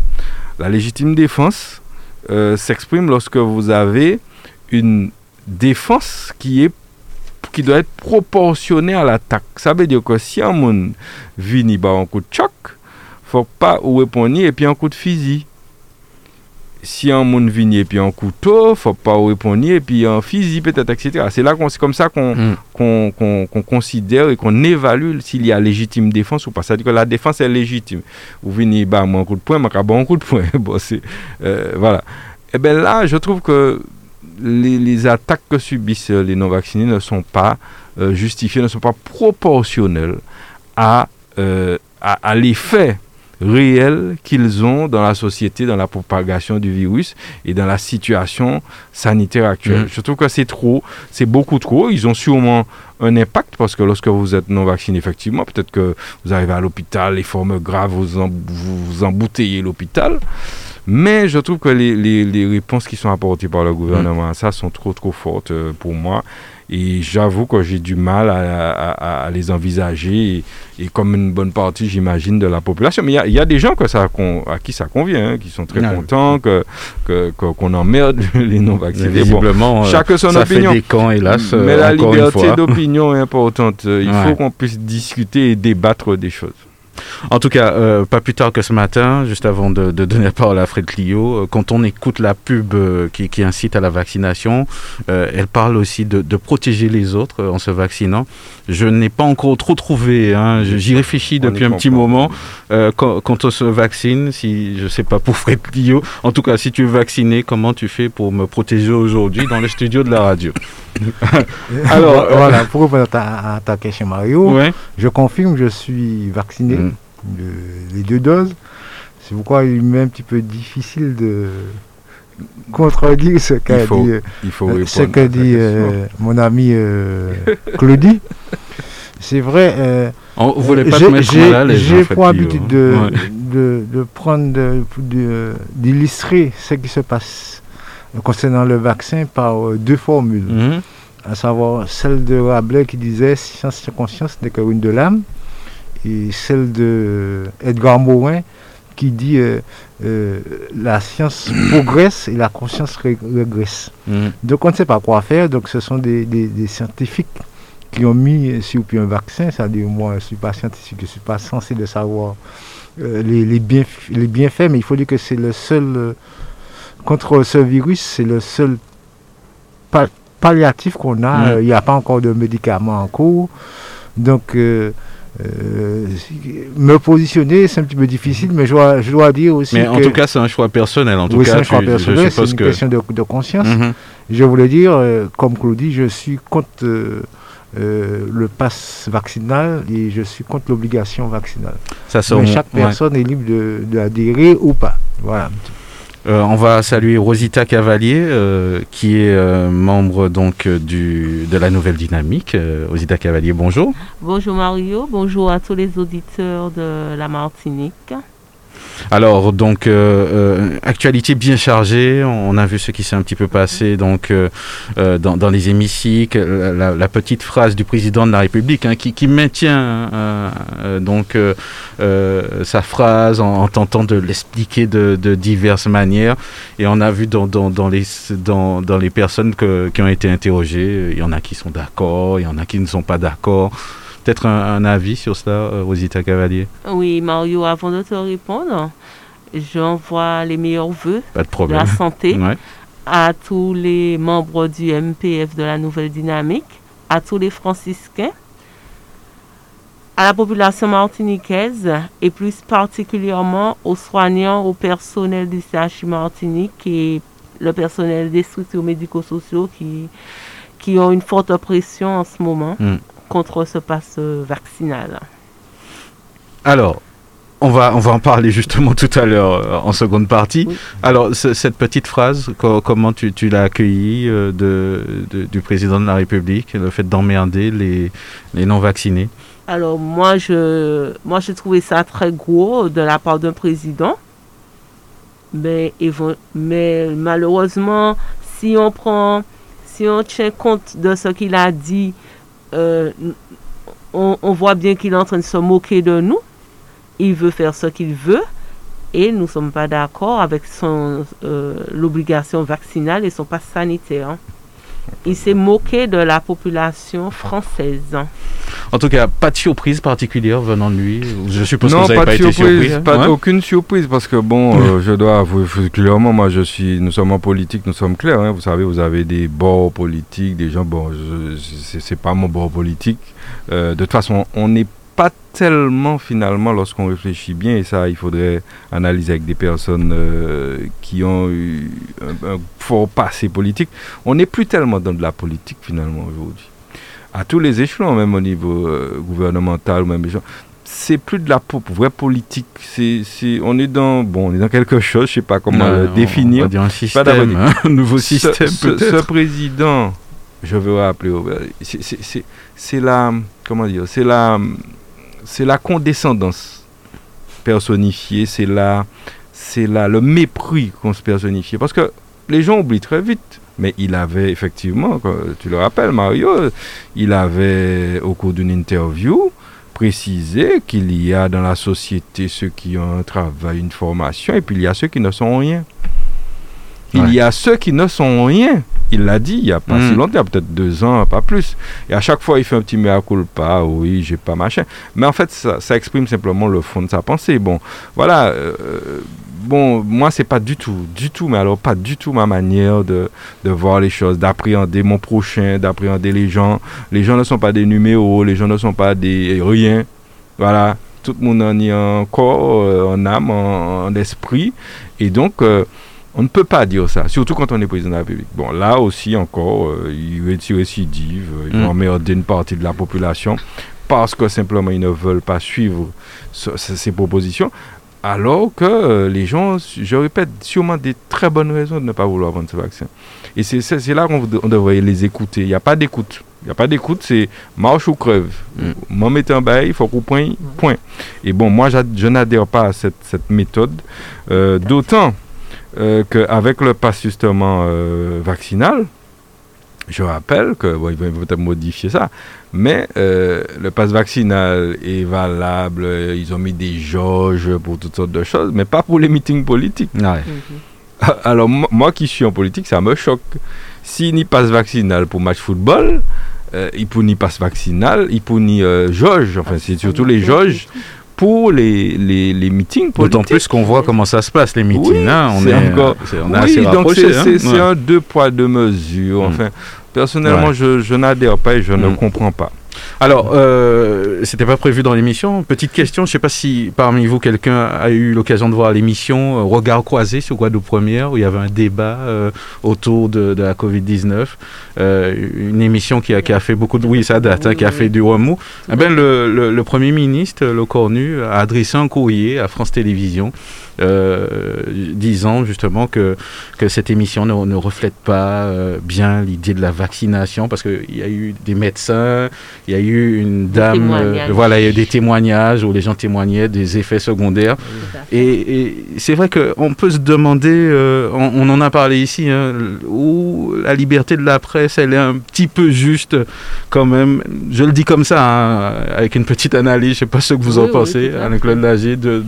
La légitime défense euh, s'exprime lorsque vous avez une défense qui est qui doit être proportionnée à l'attaque. Ça veut dire que si un monde vient un coup de choc, faut pas ou répondre et puis un coup de fusil. Si un monde et puis un couteau, faut pas répondre et puis un fusil peut-être, etc. C'est là qu'on c'est comme ça qu'on Mm. qu'on qu'on- qu'on considère et qu'on évalue s'il y a légitime défense ou pas. C'est-à-dire que la défense est légitime. Vous venez bah, moi un coup de poing, moi un coup de poing. bon, c'est, euh, voilà. Et bien là, je trouve que les, les attaques que subissent les non-vaccinés ne sont pas euh, justifiées, ne sont pas proportionnelles à, euh, à, à l'effet réel qu'ils ont dans la société, dans la propagation du virus et dans la situation sanitaire actuelle. Mhm. Je trouve que c'est trop, c'est beaucoup trop. Ils ont sûrement un impact parce que lorsque vous êtes non vacciné, effectivement, peut-être que vous arrivez à l'hôpital, les formes graves, vous, en- vous, vous embouteillez l'hôpital. Mais je trouve que les, les- les réponses qui sont apportées par le gouvernement à ça sont trop trop fortes euh, pour moi. Et j'avoue que j'ai du mal à, à- à- à les envisager, et, et comme une bonne partie, j'imagine, de la population. Mais il y a- il y, a des gens que ça, con- à qui ça convient, hein, qui sont très contents que, que- que- qu'on emmerde les non-vaccinés. Bon, Visiblement, euh, chacun son ça opinion. fait des camps, hélas, euh, Mais la une liberté d'opinion est importante. Il Ouais. faut qu'on puisse discuter et débattre des choses. En tout cas, euh, pas plus tard que ce matin, juste avant de, de donner la parole à Fred Clio, euh, quand on écoute la pub euh, qui, qui incite à la vaccination, elle parle aussi de, de protéger les autres en se vaccinant. Je n'ai pas encore trop trouvé, hein, j'y réfléchis depuis un petit moment. Quand, quand on se vaccine, si je sais pas pour Fred Clio, en tout cas, si tu es vacciné, comment tu fais pour me protéger aujourd'hui dans le studio de la radio? Alors, voilà, pour répondre à ta, à ta question, Mario, Ouais. je confirme, je suis vacciné Mm. De- les deux doses. C'est pourquoi il m'est un petit peu difficile de contredire ce qu'a dit, euh, Il faut euh, ce dit euh, mon ami euh, Claudie. C'est vrai, euh, On voulez pas j'ai- te mettre j'ai- pour habitude hein. de, Ouais. de, de prendre, de- de- d'illustrer ce qui se passe concernant le vaccin par euh, deux formules Mhm. à savoir celle de Rabelais qui disait science et conscience n'est que ruine de l'âme, et celle de Edgar Morin qui dit euh, euh, la science progresse et la conscience ré- régresse. Mhm. Donc on ne sait pas quoi faire, donc ce sont des, des- des scientifiques qui ont mis sur pied un vaccin, c'est-à-dire moi je ne suis pas scientifique, je ne suis pas censé de savoir euh, les, les, bienf- les bienfaits, mais il faut dire que c'est le seul, euh, contre ce virus, c'est le seul pa- palliatif qu'on a, Mm. Euh, il n'y a pas encore de médicaments en cours, donc euh, me positionner c'est un petit peu difficile, mais je dois, je dois dire aussi Mais en que tout cas, c'est un choix personnel. En tout oui, cas, c'est un tu- choix je personnel, c'est suppose une que. question de, de conscience. Mhm. Je voulais dire, euh, comme Claudie, je suis contre euh, euh, le pass vaccinal et je suis contre l'obligation vaccinale. Ça, Mais chaque ouais. personne est libre de- d'adhérer ou pas. Voilà. Euh, on va saluer Rosita Cavalier, euh, qui est euh, membre donc du, de la Nouvelle Dynamique. Rosita Cavalier, bonjour. Bonjour Mario, bonjour à tous les auditeurs de la Martinique. Alors, donc, euh, euh, actualité bien chargée. On a vu ce qui s'est un petit peu passé donc, euh, dans, les hémicycles. La, petite phrase du président de la République hein, qui, maintient euh, donc, sa phrase en, en tentant de l'expliquer de, diverses manières. Et on a vu dans, les, dans, les personnes qui ont été interrogées, il y en a qui sont d'accord, il y en a qui ne sont pas d'accord. Peut-être un, un avis sur cela, euh, Rosita Cavalier? Oui Mario, avant de te répondre, j'envoie les meilleurs voeux Pas de de problème. la santé Ouais. à tous les membres du MPF de la Nouvelle Dynamique, à tous les franciscains, à la population martiniquaise et plus particulièrement aux soignants, au personnel du CHU Martinique et le personnel des structures médico-sociaux qui, qui ont une forte pression en ce moment Mm. Contre ce passe vaccinal. Alors, on va, on va en parler justement tout à l'heure euh, en seconde partie. Alors, cette petite phrase, comment tu, tu l'as accueillie euh, de, du président de la République, le fait d'emmerder les, les non-vaccinés? Alors, moi je, moi, j'ai trouvé ça très gros de la part d'un président. Mais, mais malheureusement, si on prend, si on tient compte de ce qu'il a dit, euh, on, voit bien qu'il est en train de se moquer de nous il veut faire ce qu'il veut et nous ne sommes pas d'accord avec son euh, l'obligation vaccinale et son passe sanitaire. Il s'est moqué de la population française. En tout cas, pas de surprise particulière venant de lui. Je suppose non, que vous n'avez pas, pas, de été surprise, surpris. pas hein? aucune surprise parce que bon, euh, je dois avouer clairement, moi je suis, nous sommes en politique, nous sommes clairs. hein. vous savez, vous avez des bords politiques, des gens, bon, c'est pas mon bord politique. Euh, de toute façon, on n'est pas tellement finalement lorsqu'on réfléchit bien et ça, il faudrait analyser avec des personnes euh, qui ont eu un, un fort passé politique. On n'est plus tellement dans de la politique finalement aujourd'hui. À tous les échelons, même au niveau euh, gouvernemental ou même c'est plus de la vraie politique. C'est, c'est, on est dans, bon, on est dans quelque chose. Je sais pas comment Non, le on définir. va dire un Pas système, hein, un nouveau système ce, ce président, je veux rappeler, c'est la, comment dire, c'est la, c'est la condescendance personnifiée. C'est la, c'est la, le mépris qu'on se personnifie. Parce que les gens oublient très vite. Mais il avait effectivement, tu le rappelles, Mario, il avait au cours d'une interview précisé qu'il y a dans la société ceux qui ont un travail, une formation, et puis il y a ceux qui ne sont rien. Il Ouais. y a ceux qui ne sont rien. Il l'a dit il n'y a pas si longtemps, peut-être deux ans, pas plus. Et à chaque fois, il fait un petit mea culpa, oui, j'ai pas machin. Mais en fait, ça, ça exprime simplement le fond de sa pensée. Bon, voilà. euh, bon, moi, c'est pas du tout, du tout, mais alors pas du tout ma manière de, de voir les choses, d'appréhender mon prochain, d'appréhender les gens. Les gens ne sont pas des numéros, les gens ne sont pas des rien. Voilà. Tout le monde en est en corps, euh, en âme, en, en esprit. Et donc, euh, on ne peut pas dire ça, surtout quand on est président de la République. Bon, là aussi encore, euh, il il récidive, euh, il Mm. va emmerder une partie de la population parce que simplement ils ne veulent pas suivre ce- ce- ces propositions, alors que euh, les gens, je répète, sûrement des très bonnes raisons de ne pas vouloir prendre ce vaccin. Et c'est là qu'on devrait les écouter. Il n'y a pas d'écoute. Il n'y a pas d'écoute, c'est marche ou crève. Mm. M'en mettez un bail, il faut qu'on point, point. Et bon, moi, je n'adhère pas à cette, cette méthode, euh, d'autant qu'avec le pass justement euh, vaccinal, je rappelle que, bon, ils vont peut-être modifier ça, mais euh, le pass vaccinal est valable, euh, ils ont mis des jauges pour toutes sortes de choses, mais pas pour les meetings politiques. Ouais. Mhm. Alors, mo- moi qui suis en politique, ça me choque. S'il n'y passe vaccinal pour match football, euh, il pour ni passe vaccinal, il pour ni euh, jauge, enfin, c'est surtout les jauges pour les, les, les meetings politiques. D'autant plus qu'on voit comment ça se passe, les meetings. Oui, hein, on c'est est, encore- on est oui, donc c'est hein. Ouais. un deux poids, deux mesures. Mm. Enfin, personnellement, Ouais. je, je n'adhère pas et je ne Mm. comprends pas. Alors, euh, c'était pas prévu dans l'émission. Petite question, je sais pas si parmi vous quelqu'un a eu l'occasion de voir l'émission euh, Regard croisé sur Guadeloupe Première où il y avait un débat euh, autour de, la Covid-19. Euh, une émission qui a, qui a fait beaucoup de... Oui, ça date, hein, qui a fait du remous. Eh ben, le, Premier ministre, le Cornu, a adressé un courrier à France Télévisions euh, disant justement que, que cette émission ne, ne reflète pas bien l'idée de la vaccination parce qu'il y a eu des médecins, il y a une Des dame, euh, voilà, il y a eu des témoignages où les gens témoignaient des effets secondaires. Et, et c'est vrai qu'on peut se demander, euh, on, on en a parlé ici, hein, où la liberté de la presse, elle est un petit peu juste quand même. Je le dis comme ça, hein, avec une petite analyse, je sais pas ce que vous en Oui, pensez, Alain-Claude Lagier, de,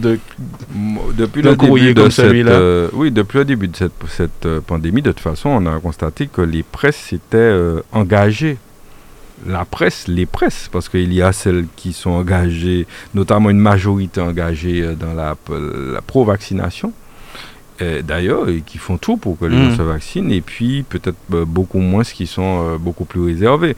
Depuis le courrier début de comme cette, celui-là. euh, oui, depuis le début de cette, cette pandémie, de toute façon, on a constaté que les presses s'étaient euh, engagées. La presse, les presses, parce qu'il y a celles qui sont engagées, notamment une majorité engagée euh, dans la, la pro-vaccination, euh, d'ailleurs, et qui font tout pour que les gens se vaccinent, et puis peut-être euh, beaucoup moins qui sont euh, beaucoup plus réservés.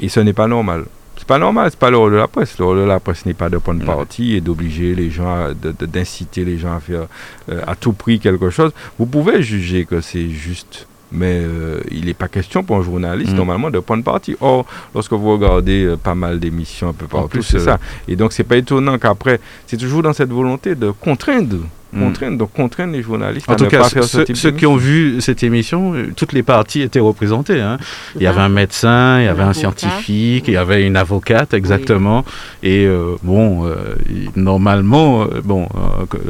Et ce n'est pas normal. C'est pas normal, c'est pas le rôle de la presse. Le rôle de la presse n'est pas de prendre Ouais. parti et d'obliger les gens, d'inciter les gens à faire euh, à tout prix quelque chose. Vous pouvez juger que c'est juste mais euh, il n'est pas question pour un journaliste Mm. normalement de prendre parti. Or, lorsque vous regardez euh, pas mal d'émissions un peu partout, c'est euh, ça. Et donc, c'est pas étonnant qu'après, c'est toujours dans cette volonté de contraindre. Contraindre, donc contraindre les journalistes En à tout ne cas, pas faire ce ceux, type ceux qui ont vu cette émission, euh, toutes les parties étaient représentées. hein. Il y avait un médecin, il y avait un scientifique, il y avait une avocate, exactement. Et euh, bon, euh, normalement, euh, bon,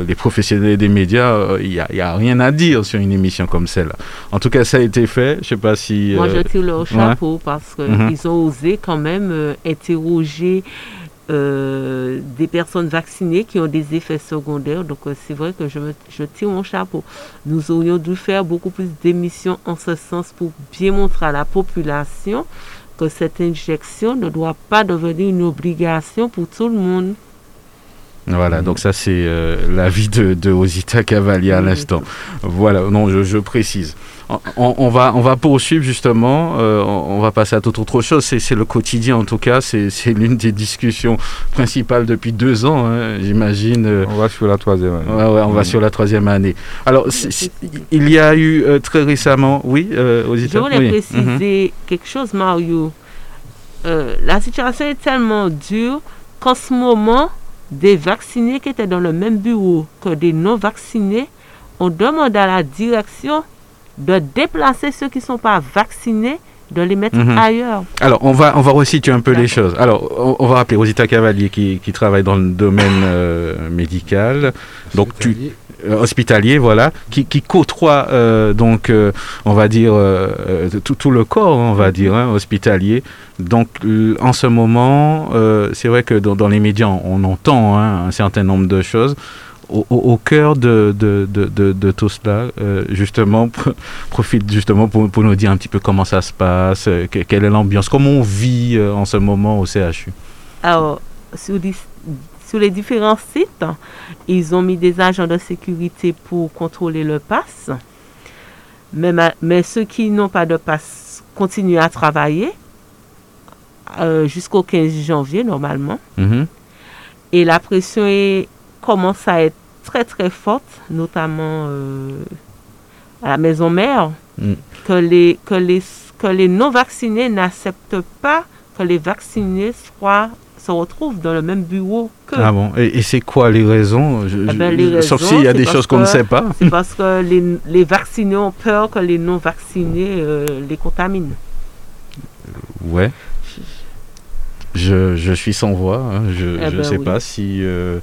les professionnels des médias, euh, il n'y a, il y a rien à dire sur une émission comme celle-là. En tout cas, ça a été fait. Je sais pas si. Moi, je tire leur chapeau parce qu'ils Mhm. ont osé quand même euh, interroger euh, des personnes vaccinées qui ont des effets secondaires. Donc, euh, c'est vrai que je, je tire mon chapeau. Nous aurions dû faire beaucoup plus d'émissions en ce sens pour bien montrer à la population que cette injection ne doit pas devenir une obligation pour tout le monde. Voilà, donc ça c'est euh, l'avis de, de Osita Cavalier à l'instant. Voilà, non, je, je précise. On, va, on va poursuivre justement, euh, on, on va passer à toute autre chose. C'est le quotidien en tout cas, c'est l'une des discussions principales depuis deux ans, hein, j'imagine. euh, On va sur la troisième année. Ouais, ouais, on va sur la troisième année. Alors, il y a eu euh, très récemment, oui, euh, Osita Je voulais oui. préciser quelque chose, Mario. Euh, la situation est tellement dure qu'en ce moment, des vaccinés qui étaient dans le même bureau que des non-vaccinés, on demande à la direction de déplacer ceux qui ne sont pas vaccinés, de les mettre Mhm. ailleurs. Alors, on va, on va resituer un peu les choses. Alors, on, on va rappeler Rosita Cavalier qui, qui travaille dans le domaine euh, médical, donc tu, Hospitalier. euh, hospitalier, voilà, qui, côtoie euh, donc, euh, on va dire, tout, le corps, on va dire, hein, hospitalier. Donc, en ce moment, c'est vrai que dans, les médias, on, entend hein, un certain nombre de choses. Au, cœur de, tout cela, justement, profite justement pour, nous dire un petit peu comment ça se passe, que- quelle est l'ambiance, comment on vit en ce moment au CHU. Alors, sur, dis- sur les différents sites, ils ont mis des agents de sécurité pour contrôler le pass. Mais, ma- mais ceux qui n'ont pas de pass continuent à travailler euh, jusqu'au 15 janvier normalement. Mhm. Et la pression est- commence à être très très forte, notamment euh, à la maison mère, Mm. que les, que les, que les non-vaccinés n'acceptent pas que les vaccinés soient, se retrouvent dans le même bureau qu'eux. Ah bon, et, et c'est quoi les raisons, Je- Eh ben, Sauf s'il y a des choses qu'on ne que- sait pas. C'est parce que les, les vaccinés ont peur que les non-vaccinés euh, les contaminent. Ouais. Je, je suis sans voix. hein. Je ne Eh ben sais oui. pas si euh,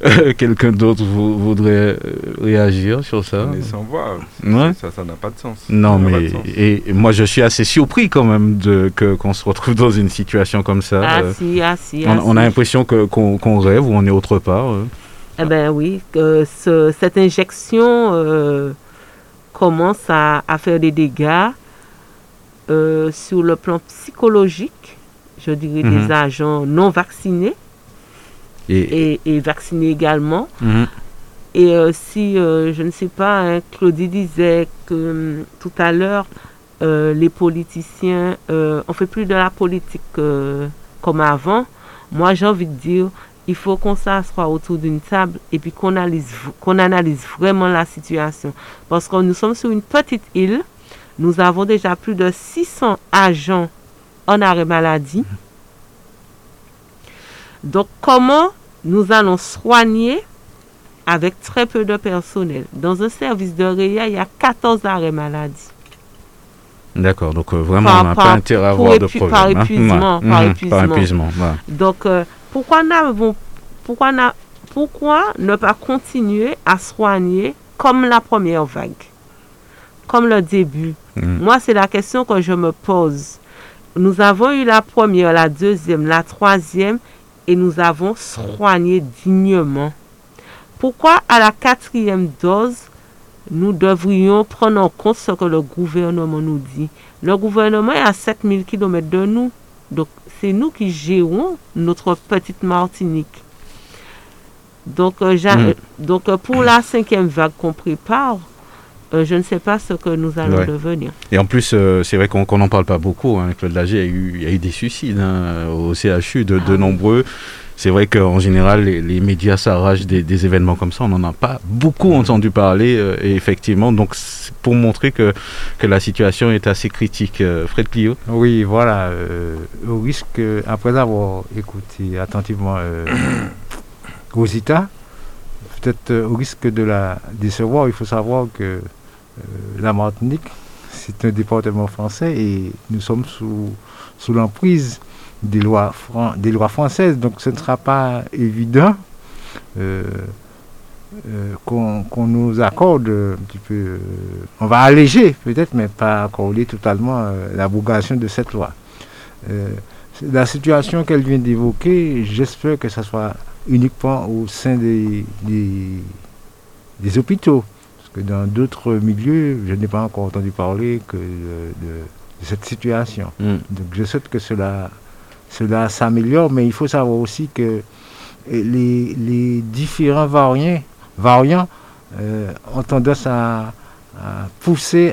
quelqu'un d'autre vou- voudrait euh, réagir sur ça? On est sans voix. Ouais. Ça, ça n'a pas de sens. Non, mais sens. et, et moi je suis assez surpris quand même de que qu'on se retrouve dans une situation comme ça. Ah Euh, si, ah si, on, ah on a si. l'impression que qu'on qu'on rêve ou on est autre part. euh. Eh bien oui, que ce- cette injection euh, commence à, à faire des dégâts euh, sur le plan psychologique, je dirais Mhm. des agents non vaccinés Et, et, et vaccinés également. Mhm. Et euh, si, euh, je ne sais pas, hein, Claudie disait que hum, tout à l'heure, euh, les politiciens, on fait plus de la politique comme avant. Moi, j'ai envie de dire, il faut qu'on s'assoie autour d'une table et puis qu'on analyse, qu'on analyse vraiment la situation. Parce que nous sommes sur une petite île. Nous avons déjà plus de 600 agents en arrêt maladie. Donc, comment nous allons soigner avec très peu de personnel? Dans un service de réa, il y a 14 arrêts maladie. D'accord, donc euh, vraiment Par- on n'a pas intérêt à avoir de problème. par hein? épuisement, Ouais. par Mhm, épuisement. Par épuisement. Donc, euh, pourquoi, pourquoi, pourquoi ne pas continuer à soigner comme la première vague? Comme le début Mhm. Moi, c'est la question que je me pose. Nous avons eu la première, la deuxième, la troisième, et nous avons soigné dignement. Pourquoi à la quatrième dose, nous devrions prendre en compte ce que le gouvernement nous dit? Le gouvernement est à 7000 km de nous. Donc, c'est nous qui gérons notre petite Martinique. Donc, euh, Mm. donc euh, pour la cinquième vague qu'on prépare, euh, je ne sais pas ce que nous allons Ouais. devenir. Et en plus, euh, c'est vrai qu'on n'en parle pas beaucoup. Hein. Claude Lager, il y, a eu, il y a eu des suicides hein, au CHU, de, Ah nombreux. c'est vrai qu'en général, les, médias s'arrachent des, événements comme ça. On n'en a pas beaucoup entendu parler, et effectivement, donc pour montrer que, que la situation est assez critique. Fred Clio Oui, voilà. au risque, après avoir écouté attentivement Rosita, peut-être au risque de la décevoir, il faut savoir que la Martinique, c'est un département français et nous sommes sous, sous l'emprise des lois, des lois françaises. Donc ce ne sera pas évident euh, euh, qu'on nous accorde un petit peu. Euh, on va alléger peut-être, mais pas accorder totalement l'abrogation de cette loi. la situation qu'elle vient d'évoquer, j'espère que ce soit uniquement au sein des, des hôpitaux dans d'autres milieux, je n'ai pas encore entendu parler que de, cette situation. Hmm. Donc je souhaite que cela, cela s'améliore, mais il faut savoir aussi que les, différents variants, variants euh, ont tendance à, pousser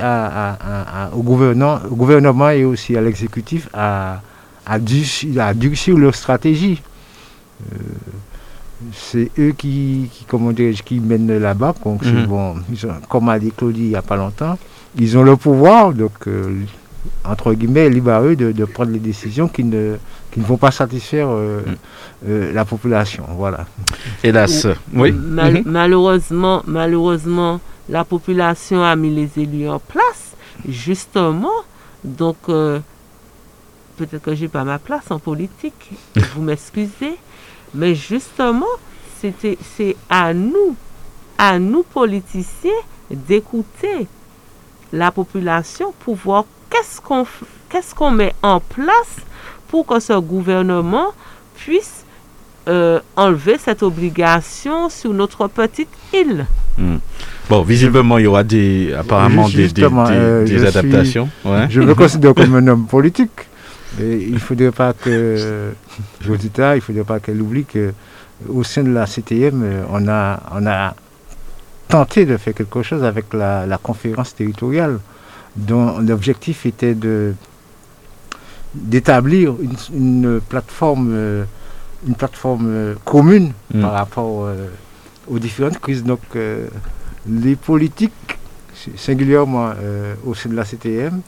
au, gouvernement, au gouvernement et aussi à l'exécutif à, à, durcir, leur stratégie. Euh, c'est eux qui, qui, qui mènent là-bas. Mhm. bon, comme a dit Claudie il n'y a pas longtemps, ils ont le pouvoir, donc, euh, entre guillemets, libre à eux de, prendre les décisions qui ne, qui ne vont pas satisfaire euh, mhm. euh, la population. Voilà. Hélas, oui. Mhm. Malheureusement, malheureusement, la population a mis les élus en place, justement. Donc, peut-être que je n'ai pas ma place en politique. Vous m'excusez. Mais justement, c'est à nous, à nous politiciens, d'écouter la population pour voir qu'est-ce qu'on qu'est-ce qu'on met en place pour que ce gouvernement puisse euh, enlever cette obligation sur notre petite île. Hmm. Bon, visiblement, il y aura des, apparemment des, des, euh, adaptations. Je me considère comme un homme politique il ne faudrait pas que, Josita, il faudrait pas qu'elle oublie qu'au sein de la CTM, on a, on a tenté de faire quelque chose avec la, conférence territoriale, dont l'objectif était de d'établir une, plateforme, une plateforme commune mm. par rapport euh, aux différentes crises. Donc, euh, les politiques, singulièrement euh, au sein de la CTM,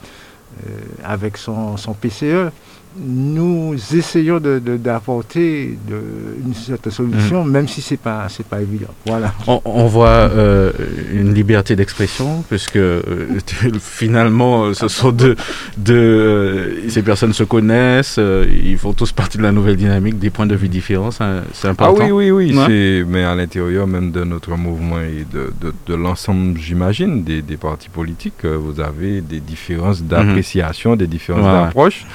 avec son, PCE, nous essayons d'apporter de, une certaine solution, mm. même si ce n'est pas, pas évident. Voilà. On, voit euh, une liberté d'expression, puisque euh, finalement, ce sont de, de ces personnes se connaissent, ils font tous partie de la nouvelle dynamique, des points de vue différents, c'est important. Ah oui, oui, oui, mais à l'intérieur même de notre mouvement et de, de, l'ensemble, j'imagine, des, des, partis politiques, vous avez des différences d'appréciation. Mm-hmm des différences d'approche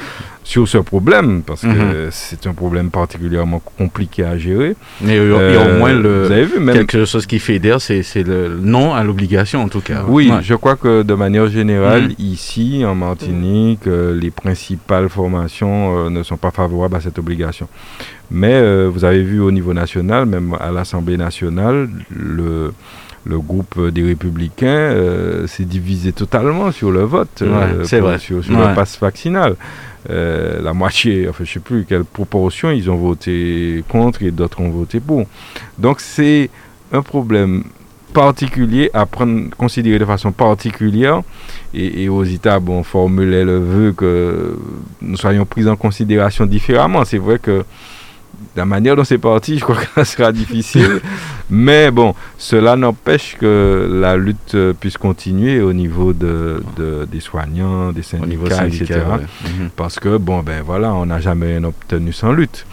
sur ce problème, parce que mhm. c'est un problème particulièrement compliqué à gérer. Mais il y a au moins le, vous avez vu, même quelque chose qui fédère, c'est le non à l'obligation en tout cas. Oui, je crois que de manière générale, mhm. ici en Martinique, euh, les principales formations euh, ne sont pas favorables à cette obligation. Mais euh, vous avez vu au niveau national, même à l'Assemblée nationale, le le groupe des Républicains euh, s'est divisé totalement sur le vote, euh, c'est vrai. sur, le passe vaccinal. Euh, la moitié, enfin je ne sais plus quelle proportion, ils ont voté contre et d'autres ont voté pour. Donc c'est un problème particulier à prendre, considérer de façon particulière. Et, et Osita, bon, formulait le vœu que nous soyons pris en considération différemment. C'est vrai que la manière dont c'est parti, je crois que ça sera difficile. Mais bon, cela n'empêche que la lutte puisse continuer au niveau de, des soignants, des syndicats, etc. Mhm. Parce que, bon, ben voilà, on n'a jamais rien obtenu sans lutte.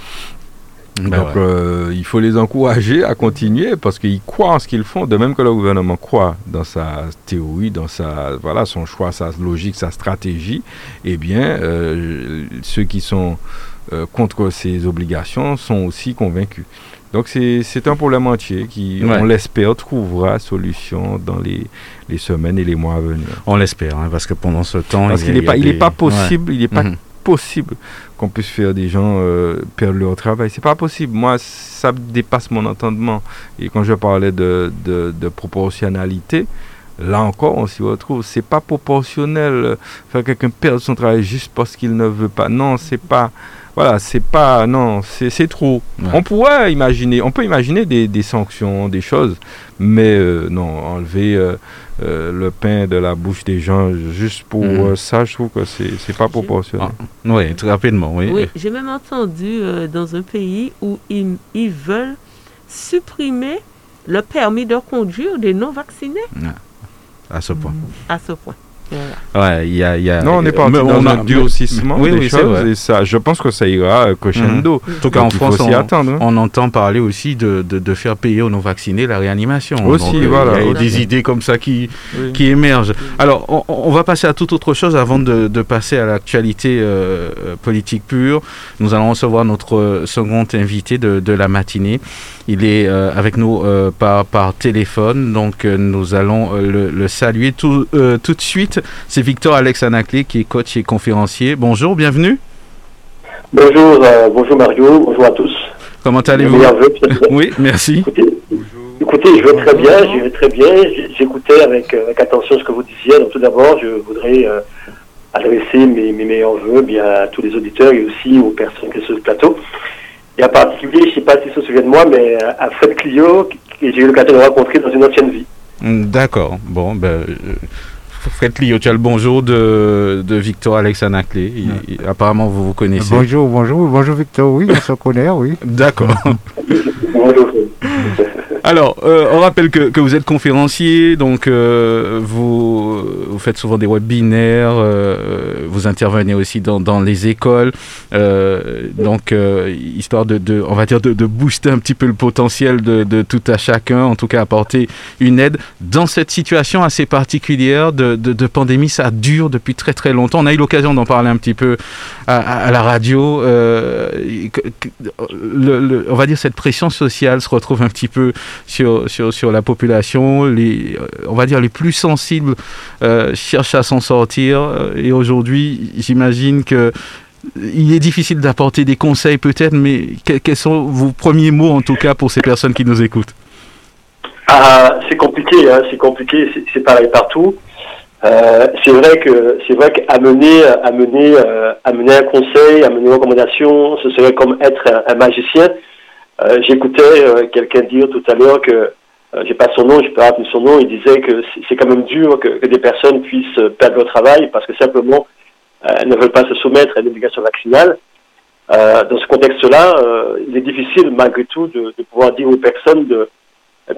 Ben Donc, euh, il faut les encourager à continuer parce qu'ils croient en ce qu'ils font, de même que le gouvernement croit dans sa théorie, dans sa, voilà, son choix, sa logique, sa stratégie. Eh bien, euh, ceux qui sont euh, contre ces obligations sont aussi convaincus. Donc c'est un problème entier qui, on l'espère, trouvera solution dans les, les, semaines et les mois à venir. On l'espère, hein, parce que pendant ce temps... Parce qu'il n'est pas, il pas possible, il est pas mhm. possible qu'on puisse faire des gens euh, perdre leur travail. C'est pas possible. Moi, ça dépasse mon entendement. Et quand je parlais de, de, de proportionnalité, là encore, on s'y retrouve. C'est pas proportionnel faire quelqu'un perdre son travail juste parce qu'il ne veut pas. Non, c'est pas voilà, c'est pas. Non, c'est trop. On pourrait imaginer, on peut imaginer des, sanctions, des choses, mais euh, non, enlever euh, euh, le pain de la bouche des gens juste pour mhm. ça, je trouve que c'est pas proportionnel. Ah, oui, très rapidement, oui. Oui, j'ai même entendu dans un pays où ils, ils, veulent supprimer le permis de conduire des non-vaccinés. Ah, à ce point. À ce point. Ouais, il y a, y a, Non, on n'est pas dans on a, un durcissement oui, des oui, choses et ça, je pense que ça ira euh, crescendo. Mmh. En tout cas, en France, on, attendre, hein. on, entend parler aussi de, de, de, faire payer aux non-vaccinés la réanimation. Aussi, Donc, voilà. Il y a des idées comme ça qui, qui émergent. Alors, on, on, va passer à toute autre chose avant de, de passer à l'actualité euh, politique pure. Nous allons recevoir notre second invité de, de la matinée. Il est euh, avec nous euh, par, par téléphone, donc euh, nous allons le, le, saluer tout, tout de suite. C'est Victor Alex Anaclé qui est coach et conférencier. Bonjour, bienvenue. Bonjour, bonjour Mario, bonjour à tous. Comment allez-vous Oui, merci. Écoutez, je vais très bien, je vais très bien. J'écoutais avec, avec, attention ce que vous disiez. Donc tout d'abord, je voudrais adresser mes, mes, meilleurs voeux bien, à tous les auditeurs et aussi aux personnes qui sont sur le plateau. Et en particulier, je ne sais pas si se souvient de moi, mais à Fred Clio, que j'ai eu l'occasion de rencontrer dans une ancienne vie. D'accord. Bon, ben, euh, Fred Clio, tu as le bonjour de, de Victor Alexandre Clé. Apparemment, vous vous connaissez. Bonjour, bonjour, bonjour Victor, oui, on se connaît, oui. D'accord. bonjour alors, euh, on rappelle que, que, vous êtes conférencier, donc euh, vous, vous faites souvent des webinaires, euh, vous intervenez aussi dans, dans les écoles, donc histoire de, de, on va dire, de, de, booster un petit peu le potentiel de, de, tout à chacun, en tout cas apporter une aide dans cette situation assez particulière de, pandémie. Ça dure depuis très très longtemps. On a eu l'occasion d'en parler un petit peu à, à, la radio. Le, le, on va dire cette pression sociale se retrouve un petit peu sur, sur, sur la population. Les, on va dire les plus sensibles euh, cherchent à s'en sortir. Euh, et aujourd'hui, j'imagine que il est difficile d'apporter des conseils peut-être, mais quels sont vos premiers mots en tout cas pour ces personnes qui nous écoutent? Ah, C'est compliqué, hein, c'est compliqué, c'est pareil partout. Euh, c'est vrai que c'est vrai qu'amener amener, amener un conseil, amener une recommandation, ce serait comme être un magicien. Euh, j'écoutais euh, quelqu'un dire tout à l'heure que, euh, j'ai pas son nom, je peux rappeler son nom, il disait que c'est quand même dur que, des personnes puissent perdre leur travail parce que simplement elles ne veulent pas se soumettre à une obligation vaccinale. dans ce contexte-là, il est difficile malgré tout de, pouvoir dire aux personnes de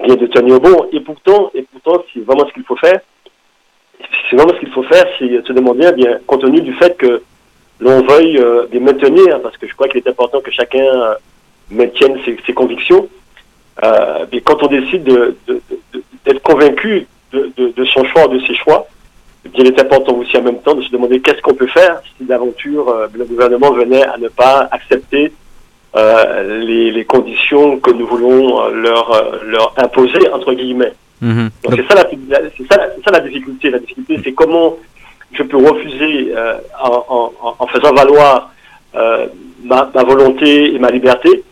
bien de tenir bon. Et pourtant, et pourtant, c'est vraiment ce qu'il faut faire. C'est vraiment ce qu'il faut faire, c'est se demander, eh bien, compte tenu du fait que l'on veuille les maintenir, parce que je crois qu'il est important que chacun maintiennent ses, convictions. Euh, mais quand on décide d'être convaincu de, son choix, de ses choix, il est important aussi en même temps de se demander qu'est-ce qu'on peut faire si d'aventure euh, le gouvernement venait à ne pas accepter euh, les, conditions que nous voulons leur, leur imposer, entre guillemets. Mhm. c'est ça, ça, la difficulté. La difficulté, c'est comment je peux refuser en, faisant valoir ma, ma, volonté et ma liberté,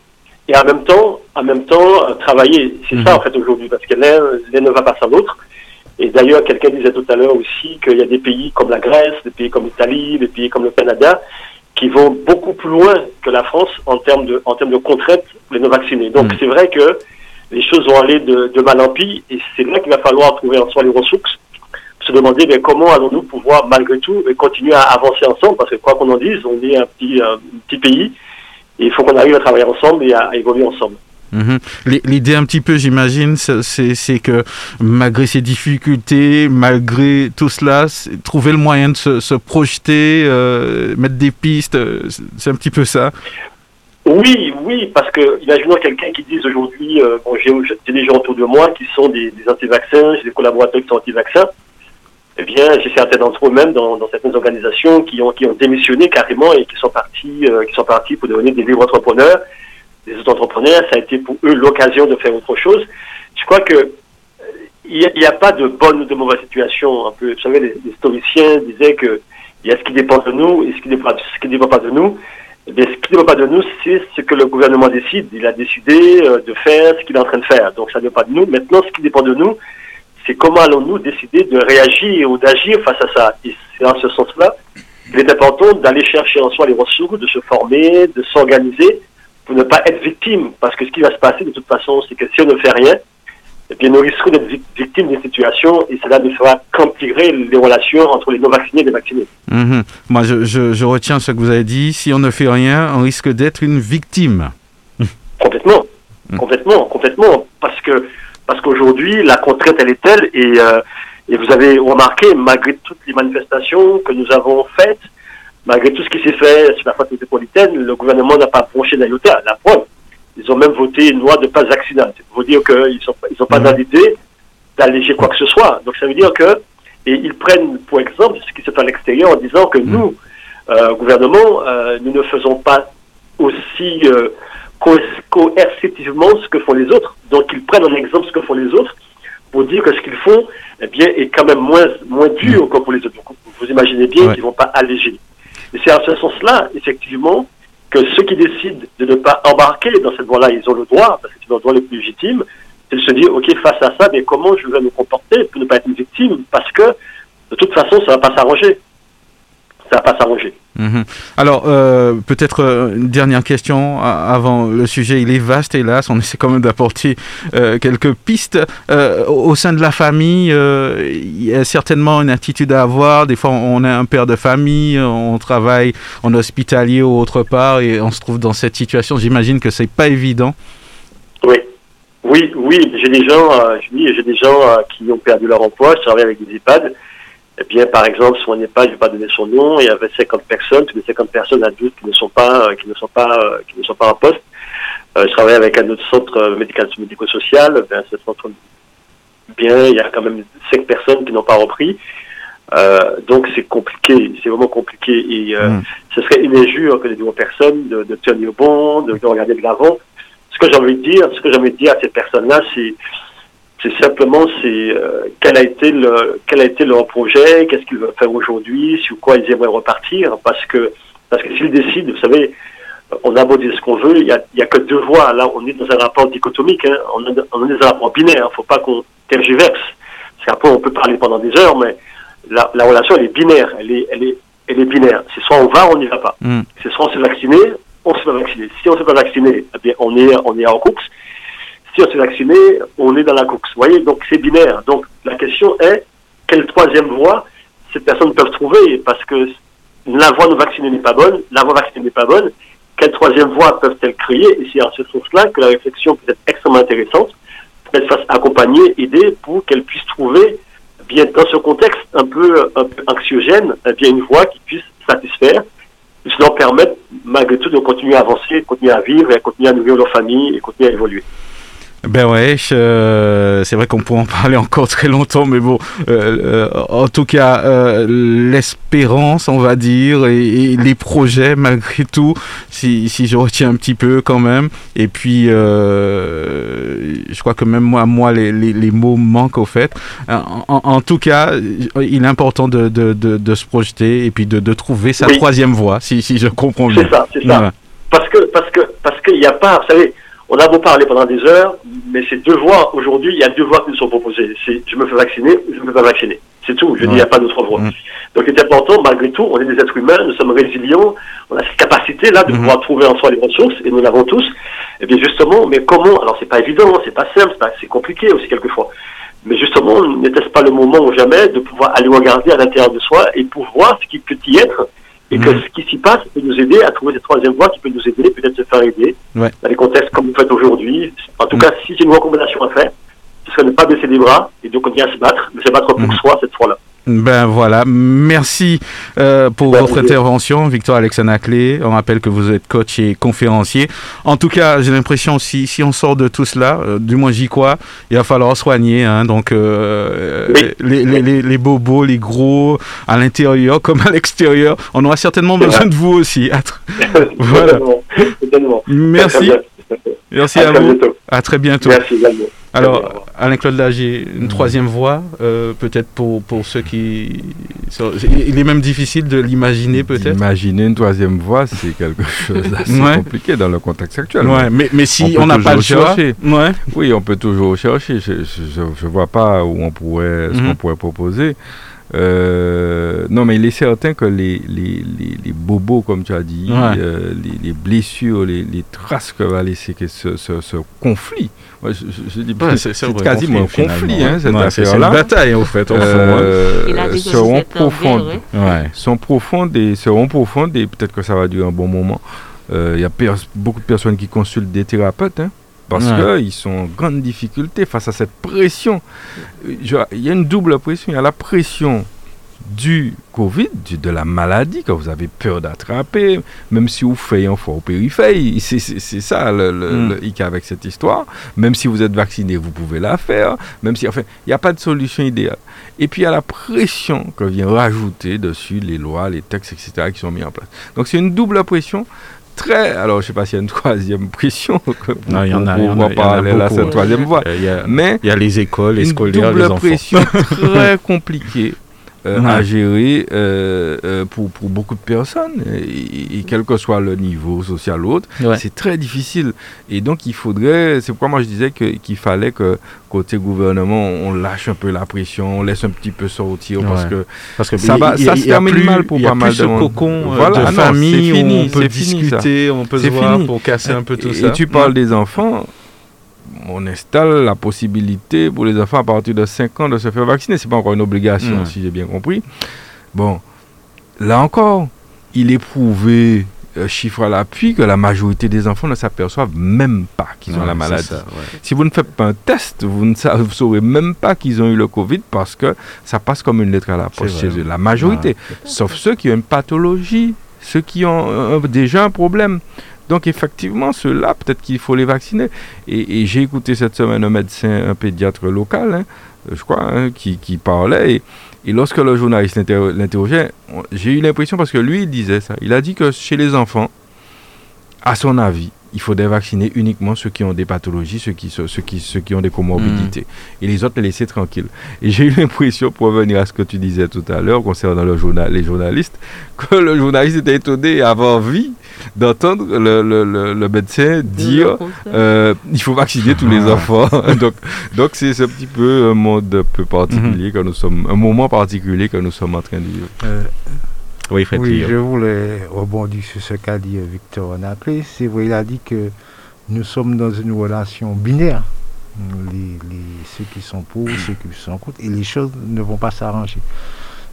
et en même temps, en même temps, euh, travailler. C'est ça, mhm. en fait, aujourd'hui, parce que l'un ne va pas sans l'autre. Et d'ailleurs, quelqu'un disait tout à l'heure aussi qu'il y a des pays comme la Grèce, des pays comme l'Italie, des pays comme le Canada, qui vont beaucoup plus loin que la France en termes de, en termes de contraintes pour les non-vaccinés. Donc, mhm. c'est vrai que les choses vont aller de, de mal en pis, et c'est là qu'il va falloir trouver en soi les ressources, se demander mais comment allons-nous pouvoir, malgré tout, continuer à avancer ensemble, parce que quoi qu'on en dise, on est un petit, un petit pays, il faut qu'on arrive à travailler ensemble et à, évoluer ensemble. Mhm. L'idée un petit peu, j'imagine, c'est que malgré ces difficultés, malgré tout cela, trouver le moyen de se, projeter, euh, mettre des pistes, euh, c'est un petit peu ça. Oui, oui, parce que imaginons quelqu'un qui dise aujourd'hui, euh, bon, j'ai des gens autour de moi qui sont des, des anti-vaccins, j'ai des collaborateurs qui sont anti-vaccins eh bien, j'ai certains d'entre eux même dans, certaines organisations qui ont, qui ont démissionné carrément et qui sont partis, euh, qui sont partis pour devenir des libres entrepreneurs, des auto-entrepreneurs. Ça a été pour eux l'occasion de faire autre chose. Je crois que euh, il n'y a, pas de bonne ou de mauvaise situation. Un peu, vous savez, les, historiciens disaient que il y a ce qui dépend de nous et ce qui ne dépend pas de nous. Eh bien, ce qui ne dépend pas de nous, c'est ce que le gouvernement décide. Il a décidé euh, de faire ce qu'il est en train de faire. Donc, ça ne dépend pas de nous. Maintenant, ce qui dépend de nous, c'est comment allons-nous décider de réagir ou d'agir face à ça. Et c'est dans ce sens-là il est important d'aller chercher en soi les ressources, de se former, de s'organiser pour ne pas être victime. Parce que ce qui va se passer de toute façon, c'est que si on ne fait rien, eh bien, nous risquons d'être victimes des situations et cela ne fera qu'empirer les relations entre les non-vaccinés et les vaccinés. Mhm. Moi, je, je, je, retiens ce que vous avez dit. Si on ne fait rien, on risque d'être une victime. Complètement, mmh. complètement, complètement. Parce que parce qu'aujourd'hui, la contrainte, elle est telle et, euh, et vous avez remarqué, malgré toutes les manifestations que nous avons faites, malgré tout ce qui s'est fait sur la faute métropolitaine, le gouvernement n'a pas approché d'IOTA. La preuve, ils ont même voté une loi de pas vaccinal. C'est pour vous dire qu'ils n'ont ils ont pas d'idée d'alléger quoi que ce soit. Donc ça veut dire que, et ils prennent pour exemple ce qui se fait à l'extérieur en disant que mmh. nous, euh, gouvernement, euh, nous ne faisons pas aussi euh, coercitivement ce que font les autres. Donc ils prennent en exemple ce que font les autres pour dire que ce qu'ils font eh bien, est quand même moins, moins dur que pour les autres. Donc, vous imaginez bien ouais. qu'ils ne vont pas alléger. Et c'est à ce sens-là, effectivement, que ceux qui décident de ne pas embarquer dans cette voie-là, ils ont le droit, parce que c'est le droit le plus légitime, c'est de se dire, OK, face à ça, mais comment je vais me comporter pour ne pas être une victime? Parce que, de toute façon, ça ne va pas s'arranger. Ça va pas s'arranger. Mmh. Alors, euh, peut-être euh, une dernière question avant le sujet. Il est vaste, hélas. On essaie quand même d'apporter euh, quelques pistes. Euh, au sein de la famille, euh, il y a certainement une attitude à avoir. Des fois, on est un père de famille, on travaille en hospitalier ou autre part et on se trouve dans cette situation. J'imagine que c'est pas évident. Oui. Oui, oui, j'ai des gens, j'ai des gens qui ont perdu leur emploi. Je travaille avec des EHPAD eh bien, par exemple, sur un EHPAD, je ne vais pas donner son nom, il y avait 50 personnes, toutes les 50 personnes adultes qui ne sont pas, qui ne sont pas, qui ne sont pas en poste. Euh, je travaille avec un autre centre médical médico-social, ben, ce centre bien, il y a quand même 5 personnes qui n'ont pas repris. Euh, donc c'est compliqué, c'est vraiment compliqué et euh, mmh. ce serait une injure que de dire aux personnes de, de tenir bon, de, de regarder de l'avant. Ce que j'ai envie de dire, ce que j'ai envie de dire à ces personnes-là, c'est c'est simplement c'est euh, quel a été le quel a été leur projet, qu'est-ce qu'ils veulent faire aujourd'hui, sur quoi ils aimeraient repartir, parce que parce que s'ils décident, vous savez, on a beau dire ce qu'on veut, il y a, y a que deux voies. Là, on est dans un rapport dichotomique, hein. on, est, on est dans un rapport binaire. Il faut pas qu'on tergiverse, parce qu'après on peut parler pendant des heures, mais la, la relation elle est binaire, elle est elle est elle est binaire. C'est soit on va, on n'y va pas. Mm. C'est soit on s'est vacciné, on se fait vacciner. Si on s'est pas vacciné, eh bien on est on est en course si on s'est vacciné, on est dans la course. Vous voyez, donc c'est binaire. Donc la question est, quelle troisième voie ces personnes peuvent trouver? Parce que la voie non vaccinée n'est pas bonne, la voie vaccinée n'est pas bonne. Quelle troisième voie peuvent-elles créer Et c'est à ce sens-là que la réflexion peut être extrêmement intéressante qu'elle fasse accompagner, aider, pour qu'elle puisse trouver, bien dans ce contexte un peu, un peu anxiogène, bien une voie qui puisse satisfaire, qui leur permettre malgré tout de continuer à avancer, de continuer à vivre, et à continuer à nourrir leur famille et continuer à évoluer. Ben ouais, euh, c'est vrai qu'on pourrait en parler encore très longtemps, mais bon, euh, euh, en tout cas, l'espérance, on va dire, et, et, les projets, malgré tout, si, si je retiens un petit peu quand même. Et puis, je crois que même moi, moi les, les, les mots manquent au fait. En, en, tout cas, il est important de, de, de, de se projeter et puis de, de trouver sa oui. troisième voie, si, si je comprends bien. C'est ça, c'est ça. Parce que, parce que, parce qu'il n'y a pas, vous savez, on a beau parler pendant des heures, mais ces deux voies, aujourd'hui, il y a deux voies qui nous sont proposées. C'est je me fais vacciner ou je ne me fais pas vacciner. C'est tout. Je ouais. dis, il n'y a pas d'autre voie. Mmh. Donc, il est important, malgré tout, on est des êtres humains, nous sommes résilients, on a cette capacité-là de mmh. pouvoir trouver en soi les ressources, et nous l'avons tous. Et bien, justement, mais comment? Alors, c'est pas évident, c'est pas simple, c'est compliqué aussi, quelquefois. Mais justement, n'était-ce pas le moment ou jamais de pouvoir aller regarder à l'intérieur de soi et pour voir ce qui peut y être et mmh. que ce qui s'y passe peut nous aider à trouver cette troisième voie qui peut nous aider, peut-être se faire aider ouais. dans les contextes comme vous faites aujourd'hui. En tout mmh. cas, si c'est une recommandation à faire, ce serait ne pas baisser les bras et donc continuer à se battre, mais se battre pour mmh. soi cette fois-là. Ben voilà, merci euh, pour ben, votre intervention, Victor Alexandre Clé. On rappelle que vous êtes coach et conférencier. En tout cas, j'ai l'impression si si on sort de tout cela, euh, du moins j'y crois, il va falloir soigner. Hein, donc euh, oui. les, les, les, les, bobos, les gros, à l'intérieur comme à l'extérieur, on aura certainement besoin de vous aussi. voilà. Merci. Merci à, à vous. Bientôt. À très bientôt. Merci également. Alors, Alain-Claude Lagier, une troisième voie, euh, peut-être pour, pour ceux qui... Il est même difficile de l'imaginer, peut-être Imaginer une troisième voie, c'est quelque chose d'assez ouais. compliqué dans le contexte actuel. Ouais, mais, mais si on n'a pas le choix... Ouais. Oui, on peut toujours chercher. Je ne vois pas où on pourrait, ce mm -hmm. qu'on pourrait proposer. Euh, non, mais il est certain que les, les, les, bobos, comme tu as dit, euh, les, blessures, les, traces que va laisser ce, ce, ce conflit, je, je, dis c'est quasiment un conflit, hein, cette affaire-là. C'est une bataille, en fait, au fond. Euh, seront profondes, sont profondes et seront profondes et peut-être que ça va durer un bon moment. Il y a beaucoup de personnes qui consultent des thérapeutes, hein, parce qu'ils sont en grande difficulté face à cette pression. Il y a une double pression. Il y a la pression du Covid, de la maladie que vous avez peur d'attraper, même si vous faites un fort périphérie. C'est ça le, le, mm. hic avec cette histoire. Même si vous êtes vacciné, vous pouvez la faire. Même si, enfin, il n'y a pas de solution idéale. Et puis, il y a la pression que vient rajouter dessus les lois, les textes, etc., qui sont mis en place. Donc, c'est une double pression très. Alors, je ne sais pas s'il y a une troisième pression. non, il y en a. On va pas aller là, cette troisième voie. Mais il y a les écoles, les scolaires, les enfants. Une double pression très compliquée. Euh, à gérer euh, euh, pour, pour, beaucoup de personnes, et, quel que soit le niveau social ou autre, c'est très difficile. Et donc, il faudrait, c'est pourquoi moi je disais qu'il fallait que côté gouvernement, on lâche un peu la pression, on laisse un petit peu sortir, parce que, parce que ça, va, ça se termine mal pour pas mal de monde. cocon voilà, de famille où on peut discuter, on peut se voir pour casser un peu tout ça. Et tu parles des enfants, on installe la possibilité pour les enfants à partir de 5 ans de se faire vacciner. Ce n'est pas encore une obligation, si j'ai bien compris. Bon, là encore, il est prouvé, euh, chiffre à l'appui, que la majorité des enfants ne s'aperçoivent même pas qu'ils ont la maladie. Si vous ne faites pas un test, vous ne saurez même pas qu'ils ont eu le Covid parce que ça passe comme une lettre à la poste chez eux. La majorité, sauf ceux qui ont une pathologie, ceux qui ont euh, déjà un problème. Donc effectivement, ceux-là, peut-être qu'il faut les vacciner. Et, j'ai écouté cette semaine un médecin, un pédiatre local, hein, je crois, hein, qui, parlait. Et, et, lorsque le journaliste l'interrogeait, j'ai eu l'impression, parce que lui, il disait ça, il a dit que chez les enfants, à son avis, il faudrait vacciner uniquement ceux qui ont des pathologies, ceux qui, ceux qui, ceux qui ont des comorbidités. Mm. Et les autres, les laisser tranquilles. Et j'ai eu l'impression, pour revenir à ce que tu disais tout à l'heure concernant le journal, les journalistes, que le journaliste était étonné et avait envie d'entendre le, le, le, médecin dire euh, il faut vacciner tous les ah. enfants. donc, donc c'est un petit peu un monde un peu particulier que nous sommes, un moment particulier que nous sommes en train de vivre. Euh, oui, je voulais rebondir sur ce qu'a dit Victor Naples. C'est vrai, il a dit que nous sommes dans une relation binaire. Les, ceux qui sont pour, ceux qui sont contre, et les choses ne vont pas s'arranger.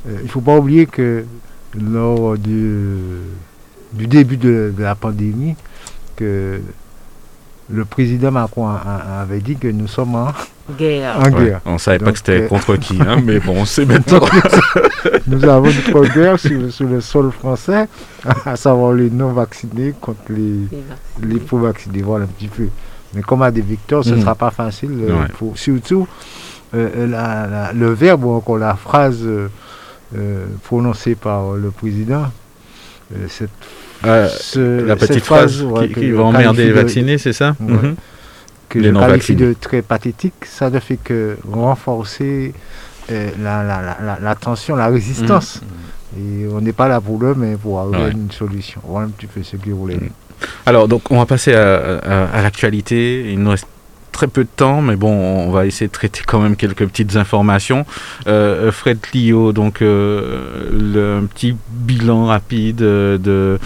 Euh, il ne faut pas oublier que lors du, du début de, de, la pandémie, que le président Macron avait dit que nous sommes en guerre. on ne savait pas que c'était euh, contre qui, hein, mais bon, on sait maintenant. nous avons notre guerre sur, le sol français, à savoir les non-vaccinés contre les, les, vaccinés Voilà un petit peu. Mais comme a des victoires, ce ne mhm. sera pas facile. Euh, surtout, euh, le verbe ou encore la phrase prononcée par le président, cette euh, la petite phrase, qui, va emmerder les vaccinés, c'est ça? Mhm. Que je qualifie de très pathétique, ça ne fait que renforcer euh, la, la, la, tension, la résistance. Mhm. Et on n'est pas là pour le, mais pour avoir une solution. Voilà un petit peu ce que je voulais mhm. Alors, donc, on va passer à, à, à l'actualité. Il nous reste très peu de temps, mais bon, on va essayer de traiter quand même quelques petites informations. Euh, Fred Clio, donc euh, le, un petit bilan rapide de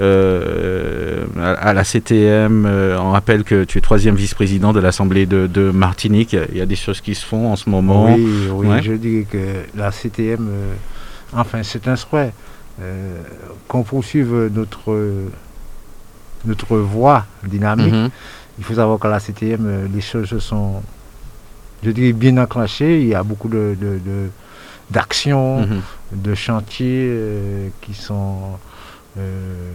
euh, à, la CTM. on rappelle que tu es troisième vice-président de l'Assemblée de, Martinique. Il y a des choses qui se font en ce moment. Oui, oui, je dis que la CTM, enfin, c'est un souhait qu'on poursuive notre notre voie dynamique. Mhm. Il faut savoir qu'à la CTM, euh, les choses sont, je dirais, bien enclenchées. Il y a beaucoup de, d'actions, mhm. de chantiers euh, qui sont euh,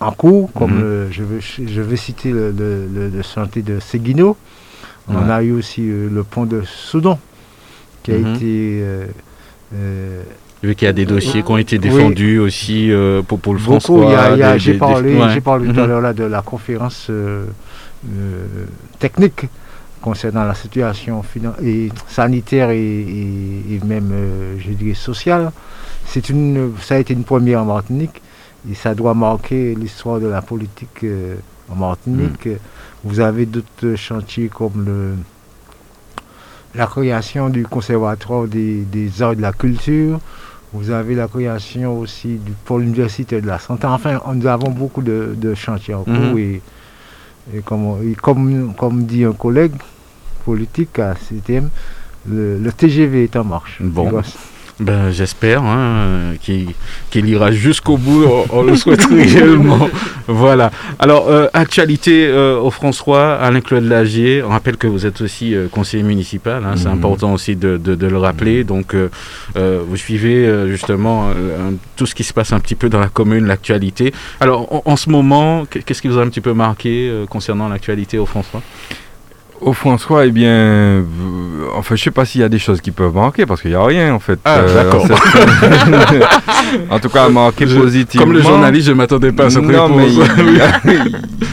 en cours, comme mhm. je, veux, je vais citer le, le, chantier de Seguino. On a eu aussi le pont de Soudan, qui a mhm. été vu qu'il y a des dossiers qui ont été défendus aussi euh, pour, pour, le François. J'ai parlé, parlé tout à mhm. l'heure de la conférence euh, euh, technique concernant la situation et sanitaire et, même, je dirais, sociale. Une, ça a été une première en Martinique et ça doit marquer l'histoire de la politique en Martinique. Mhm. Vous avez d'autres chantiers comme le la création du conservatoire des, des arts et de la culture. Vous avez la création aussi du pôle universitaire de la santé. Enfin, nous avons beaucoup de, de chantiers en cours. Mhm. Et, et comme, et comme, comme dit un collègue politique à CTM, le, le TGV est en marche. Bon. Ben, j'espère hein, qu'il ira jusqu'au bout, on, on le souhaite réellement. Voilà. Alors, euh, actualité euh, au François, Alain Claude Lagier, on rappelle que vous êtes aussi euh, conseiller municipal, hein, c'est Mhm. important aussi de, de- de le rappeler. Donc, euh, euh, vous suivez euh, justement euh, tout ce qui se passe un petit peu dans la commune, l'actualité. Alors, en, en ce moment, qu'est- qu'est-ce qui vous a un petit peu marqué euh, concernant l'actualité au François? Au François, eh bien, enfin, je sais pas s'il y a des choses qui peuvent manquer parce qu'il n'y a rien en fait. Ah, Euh, d'accord. en tout cas, marquer Je- positivement. Comme le journaliste, je ne m'attendais pas à cette non, réponse. il y a-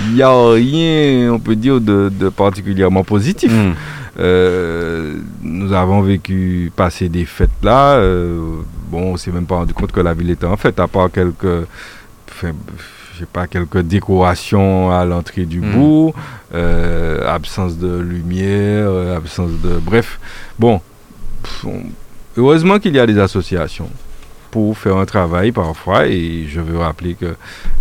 il n'y a, rien, on peut dire, de, de particulièrement positif. Hmm. Euh, nous avons vécu, passé des fêtes là. euh, bon, on s'est même pas rendu compte que la ville était en fête, à part quelques, enfin, je sais pas, quelques décorations à l'entrée du Mm. bourg, euh, absence de lumière, euh, absence de, bref, bon. pff, heureusement qu'il y a des associations pour faire un travail parfois et je veux rappeler que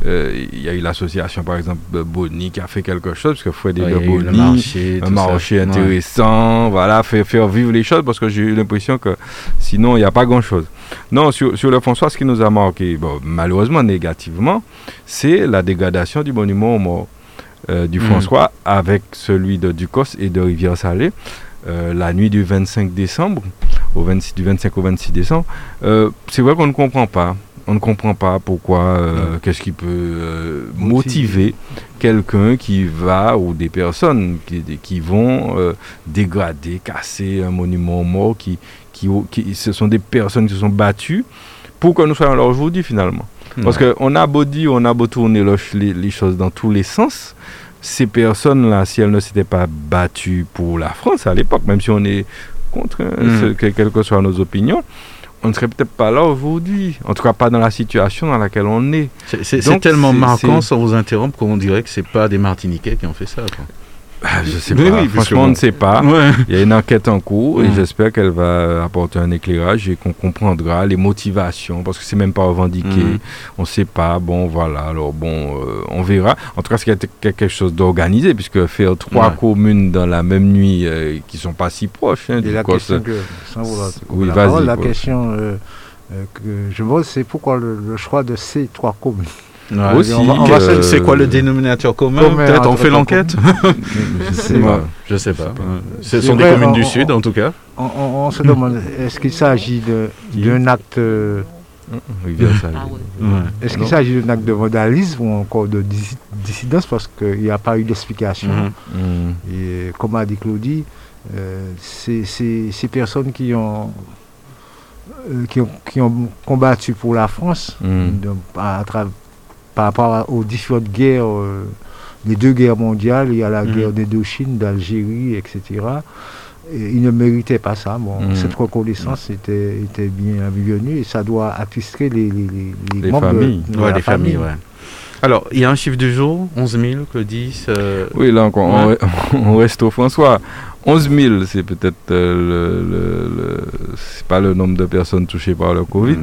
euh, il y a eu l'association par exemple Bonny qui a fait quelque chose parce que Fred Ouais, de le marché, un ça. marché Ouais. intéressant, voilà, faire, faire vivre les choses parce que j'ai eu l'impression que sinon il n'y a pas grand-chose. Non, sur, sur le François, ce qui nous a marqué, bon, malheureusement négativement, c'est la dégradation du monument aux morts euh, du Mhm. François avec celui de Ducos et de Rivière-Salée. euh, la nuit du 25 décembre, au 26, du 25 au 26 décembre, euh, c'est vrai qu'on ne comprend pas. On ne comprend pas pourquoi, euh, qu'est-ce qui peut euh, motiver quelqu'un qui va, ou des personnes qui, qui vont dégrader, casser un monument aux morts, qui, qui, qui, ce sont des personnes qui se sont battues pour que nous soyons là aujourd'hui finalement. Parce qu'on a beau dire, on a beau tourner le- les, les choses dans tous les sens, ces personnes-là, si elles ne s'étaient pas battues pour la France à l'époque, même si on est contre, hein, Mm. ce- que- quelles que soient nos opinions, on ne serait peut-être pas là aujourd'hui. En tout cas, pas dans la situation dans laquelle on est. C'est- tellement marquant, sans vous interrompre, qu'on dirait que c'est pas des Martiniquais qui ont fait ça. quoi. Ah, je sais pas. oui, Franchement, on ne sait pas. Ouais. Il y a une enquête en cours et Mm. j'espère qu'elle va apporter un éclairage et qu'on comprendra les motivations parce que c'est même pas revendiqué. Mm. On ne sait pas. Bon, voilà. Alors, bon, euh, on verra. En tout cas, c'est quelque chose d'organisé puisque faire trois Ouais. communes dans la même nuit euh, qui sont pas si proches. hein, Et la question que, sans vouloir Oui, la vas-y, parole, la question euh, euh, que je pose, c'est pourquoi le, le choix de ces trois communes? Ouais. Aussi, on va- on va- euh, c'est quoi le dénominateur commun commun Peut-être on fait l'enquête je sais pas. Je sais pas. Ce sont des communes on- du on- Sud, en tout cas. on, on- on se demande, est-ce qu'il s'agit de- d'un acte, Salée. Ah est-ce qu'il Non. s'agit d'un acte de vandalisme ou encore de dis- dissidence parce qu'il n'y a pas eu d'explication? Mhm. Mm. Et comme a dit Claudie, euh, c'est c'est- ces personnes qui ont, euh, qui ont, qui ont combattu pour la France, Mm. donc, à- à par rapport aux différentes guerres, euh, les deux guerres mondiales, il y a la Mhm. guerre d'Indochine, d'Algérie, etc. Et ils ne méritaient pas ça. Bon, Mhm. Cette reconnaissance était, était bien bienvenue et ça doit attister les, les, les, Les membres de- familles. de Ouais, la les familles, ouais. Alors, il y a un chiffre du jour, 11 000, Claudie. euh, Oui, là encore, on Ouais. re- on, reste au François. 11 000, c'est peut-être euh, le, le- le- c'est pas le nombre de personnes touchées par le Covid.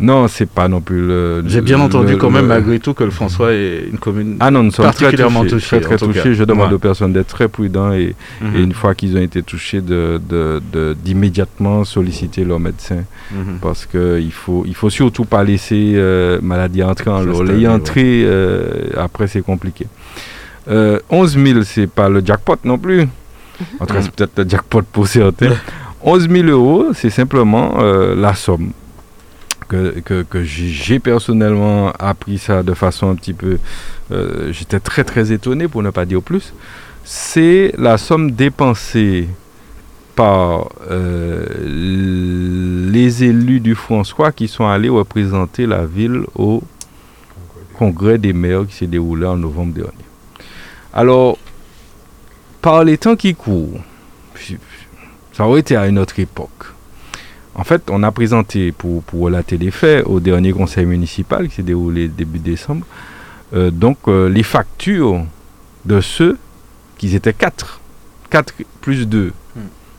Non, c'est pas non plus le. J'ai bien le- entendu le- quand même, malgré tout, que le François est une commune. Ah non, nous sommes très particulièrement touchés. touchés, Très, touchés. Je demande Ouais. aux personnes d'être très prudents et, Mhm. et une fois qu'ils ont été touchés, de, de- de- d'immédiatement solliciter leur médecin. Mhm. Parce qu'il ne faut, il faut surtout pas laisser euh, maladie entrer en l'eau. L'ayant entré, euh, après, c'est compliqué. Euh, 11 000, c'est pas le jackpot non plus. En tout cas, c'est peut-être le jackpot pour certains. 11 000 euros, c'est simplement euh, la somme. Que, j'ai personnellement appris ça de façon un petit peu... euh, J'étais très très étonné pour ne pas dire plus. C'est la somme dépensée par euh, les élus du François qui sont allés représenter la ville au congrès des maires qui s'est déroulé en novembre dernier. Alors, par les temps qui courent, ça aurait été à une autre époque. En fait, on a présenté, pour, pour relater les faits, au dernier conseil municipal qui s'est déroulé début décembre, euh, donc euh, les factures de ceux qui étaient quatre. 4 plus 2,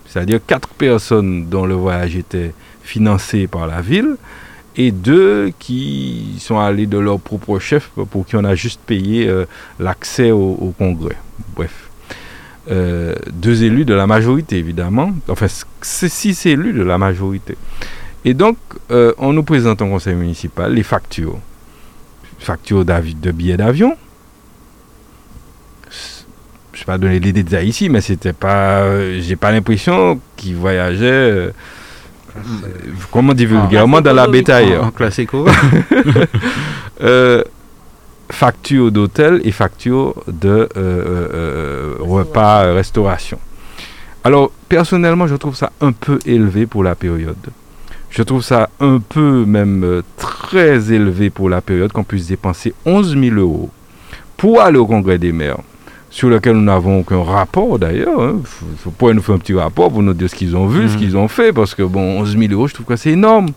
c'est-à-dire quatre personnes dont le voyage était financé par la ville et deux qui sont allés de leur propre chef pour qui on a juste payé euh, l'accès au, congrès. Bref. Euh, deux élus de la majorité, évidemment. Enfin, six élus de la majorité. Et donc, euh, on nous présente au conseil municipal les factures. Factures de billets d'avion. Je ne vais pas donner les détails ici, mais c'était pas. J'ai pas l'impression qu'ils voyageaient comment dire vulgairement, dans la bétail. En, classico. euh, facture d'hôtel et facture de euh, euh, euh, repas, restauration. Alors, personnellement, je trouve ça un peu élevé pour la période. Je trouve ça un peu même très élevé pour la période qu'on puisse dépenser 11 000 euros pour aller au congrès des maires sur lequel nous n'avons aucun rapport d'ailleurs. Il hein. faut, nous faire un petit rapport pour nous dire ce qu'ils ont vu, ce mhm. qu'ils ont fait, parce que bon, 11 000 euros, je trouve que c'est énorme.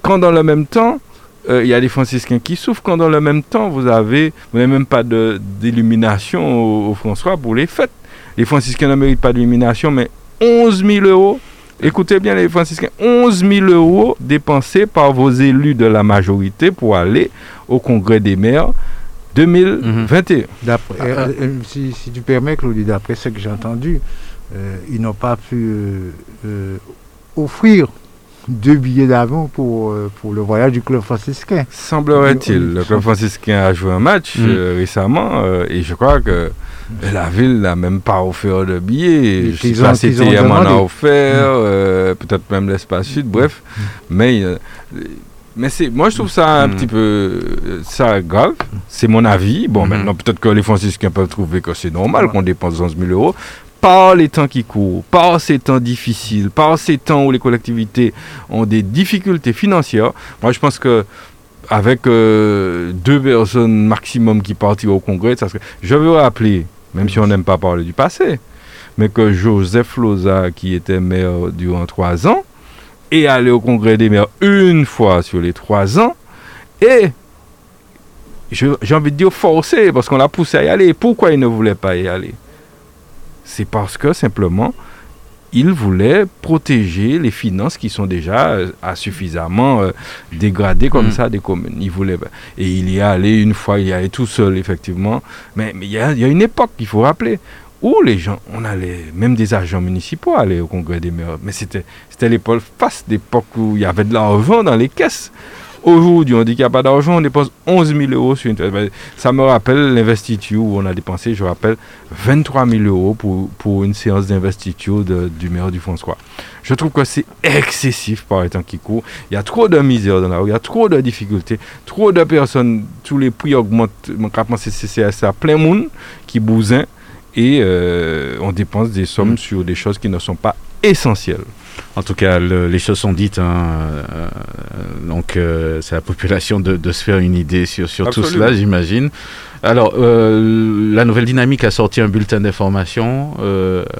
Quand dans le même temps, euh, il y a des franciscains qui souffrent, quand dans le même temps, vous avez, vous n'avez même pas d'illumination au, François pour les fêtes. Les franciscains ne méritent pas d'illumination, mais 11 000 euros. Écoutez bien les franciscains, 11 000 euros dépensés par vos élus de la majorité pour aller au congrès des maires 2021. Euh, euh, si, tu permets, Claudie, d'après ce que j'ai entendu, euh, ils n'ont pas pu offrir deux billets d'avion pour, pour le voyage du club franciscain. Semblerait-il. Le club franciscain a joué un match mhm. récemment et je crois que la ville n'a même pas offert de billets. Je sais pas si TM en a offert, mhm. peut-être même l'espace sud, bref. Mhm. Mais mais c'est, moi, je trouve ça un petit peu euh, ça grave. C'est mon avis. Bon, maintenant, peut-être que les franciscains peuvent trouver que c'est normal qu'on dépense 11 000 euros. Par les temps qui courent, par ces temps difficiles, par ces temps où les collectivités ont des difficultés financières, moi, je pense que avec euh, deux personnes maximum qui partiront au congrès, je veux rappeler, même si on n'aime pas parler du passé, mais que Joseph Loza, qui était maire durant trois ans, et aller au congrès des maires une fois sur les trois ans. Et j'ai envie de dire forcé, parce qu'on l'a poussé à y aller. Pourquoi il ne voulait pas y aller? C'est parce que simplement, il voulait protéger les finances qui sont déjà euh, suffisamment euh, dégradées comme mm. ça des communes. Il voulait, et il y est allé une fois, il y allait tout seul, effectivement. Mais, mais il, y a, il y a une époque qu'il faut rappeler où les gens, on allait, même des agents municipaux allaient au congrès des maires. Mais c'était l'époque face d'époque où il y avait de l'argent dans les caisses. Aujourd'hui, on dit qu'il n'y a pas d'argent, on dépense 11 000 euros sur une ben, Ça me rappelle l'investiture où on a dépensé, je rappelle, 23 000 euros pour, pour une séance d'investiture du maire du François. Je trouve que c'est excessif par les temps qui courent. Il y a trop de misère dans la rue, il y a trop de difficultés, trop de personnes, tous les prix augmentent. C'est à plein monde qui bousin et euh, on dépense des sommes mm. sur des choses qui ne sont pas essentielles. En tout cas, les choses sont dites. Hein, euh, donc, euh, c'est à la population de, se faire une idée sur, sur tout cela, j'imagine. Alors, euh, la nouvelle dynamique a sorti un bulletin d'information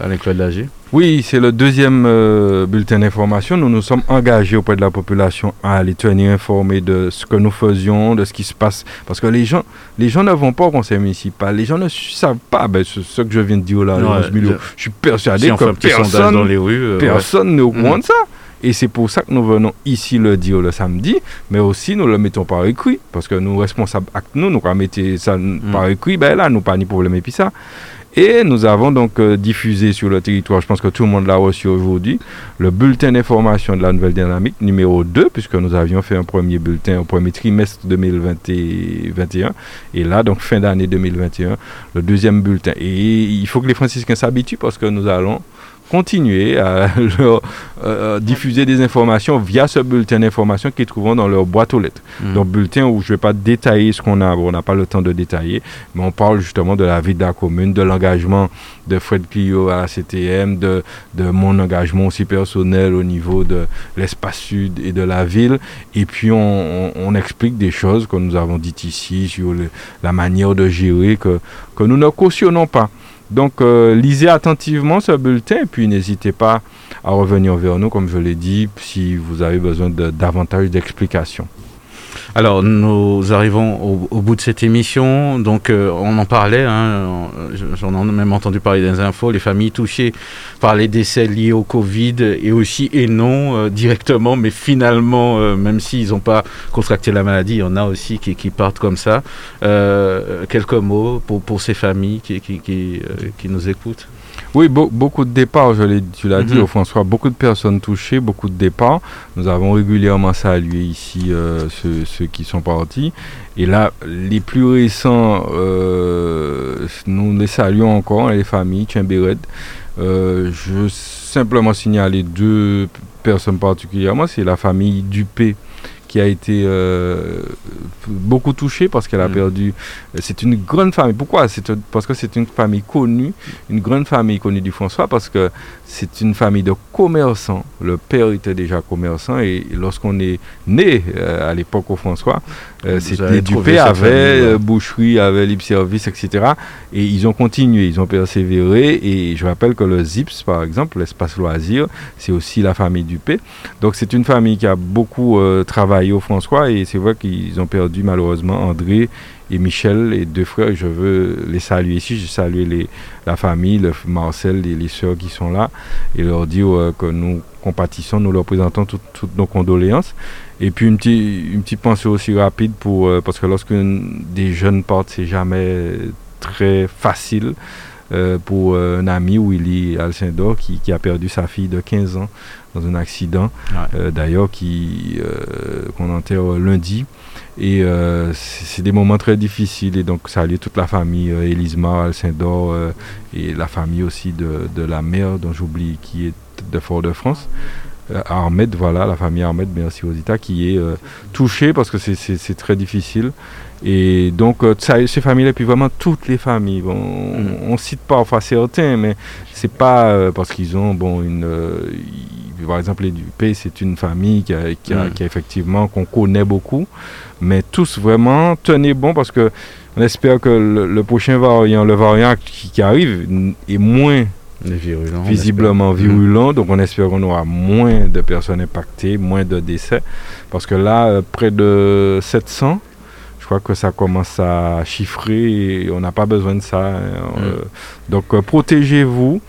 à l'école d'AG Oui, c'est le deuxième euh, bulletin d'information. Nous nous sommes engagés auprès de la population à les tenir informés de ce que nous faisions, de ce qui se passe. Parce que les gens, les gens ne vont pas au conseil municipal. Les gens ne savent pas ben, ce, que je viens de dire là. je, suis persuadé que personne, dans les rues, personne n'est au courant mm. de ça. Et c'est pour ça que nous venons ici le dire le samedi, mais aussi nous le mettons par écrit, parce que nous responsables avec nous, nous mettre ça mm. par écrit, ben là, nous pas ni problème et puis ça. Et nous avons donc euh, diffusé sur le territoire, je pense que tout le monde l'a reçu aujourd'hui, le bulletin d'information de la nouvelle dynamique numéro 2, puisque nous avions fait un premier bulletin au premier trimestre 2021. Et là, donc fin d'année 2021, le deuxième bulletin. Et il faut que les franciscains s'habituent parce que nous allons continuer à leur euh, diffuser des informations via ce bulletin d'information qu'ils trouveront dans leur boîte aux lettres. Hmm. Donc, bulletin où je ne vais pas détailler ce qu'on a, on n'a pas le temps de détailler, mais on parle justement de la vie de la commune, de l'engagement de Fred Clio à la CTM, de, de mon engagement aussi personnel au niveau de l'espace sud et de la ville. Et puis, on, on, explique des choses que nous avons dites ici sur la manière de gérer que, que nous ne cautionnons pas. Donc, euh, lisez attentivement ce bulletin et puis n'hésitez pas à revenir vers nous, comme je l'ai dit, si vous avez besoin de davantage d'explications. Alors, nous arrivons au, bout de cette émission. Donc, euh, on en parlait, hein, j'en ai même entendu parler dans les infos, les familles touchées par les décès liés au Covid et aussi et non euh, directement, mais finalement, euh, même s'ils n'ont pas contracté la maladie, il y en a aussi qui, partent comme ça. quelques mots pour, ces familles qui nous écoutent oui, beaucoup de départs, je tu l'as dit, mhm. au François, beaucoup de personnes touchées, beaucoup de départs. Nous avons régulièrement salué ici euh, ceux, qui sont partis. Et là, les plus récents, euh, nous les saluons encore, les familles, Tchimbéred. Euh, je veux simplement signaler deux personnes particulièrement, c'est la famille Dupé qui a été euh, beaucoup touchée parce qu'elle a mm. perdu. C'est une grande famille. Pourquoi? C'est parce que c'est une famille connue, une grande famille connue du François parce que c'est une famille de commerçants. Le père était déjà commerçant et lorsqu'on est né euh, à l'époque au François, euh, c'était Dupé avait boucherie, avait libre service, etc. Et ils ont continué, ils ont persévéré. Et je rappelle que le ZIPS, par exemple, l'espace loisir, c'est aussi la famille Dupé. Donc c'est une famille qui a beaucoup travaillé François et c'est vrai qu'ils ont perdu malheureusement André et Michel, et deux frères. Je veux les saluer ici. Je salue les, la famille, le Marcel et les sœurs qui sont là et leur dire euh, que nous compatissons, nous leur présentons toutes nos condoléances. Et puis une petite, une petite pensée aussi rapide pour, euh, parce que lorsque des jeunes partent, c'est jamais très facile. Euh, pour un ami, Willy Alcindor, qui, qui, a perdu sa fille de 15 ans dans un accident, euh, d'ailleurs, qui euh, qu'on enterre lundi. Et euh, c'est des moments très difficiles. Et donc, saluer toute la famille, Elisma, Alcindor, et la famille aussi de, de la mère, dont j'oublie, qui est de Fort-de-France. Ahmed, voilà, la famille Ahmed, merci Osita, qui est touchée parce que c'est très difficile. Et donc, euh, ça, ces familles-là, puis vraiment toutes les familles. Bon, on, mm. cite parfois certains, mais c'est pas euh, parce qu'ils ont, bon, une. Euh, par exemple, les Dupé, c'est une famille qui a, qui, a, mm. qui a effectivement, qu'on connaît beaucoup. Mais tous vraiment, tenez bon parce que on espère que le, prochain variant, le variant qui, arrive, est moins virulent, visiblement virulent. Donc on espère qu'on aura moins de personnes impactées, moins de décès. Parce que là, près de 700 je crois que ça commence à chiffrer et on n'a pas besoin de ça. Hein. Euh, donc euh, protégez-vous.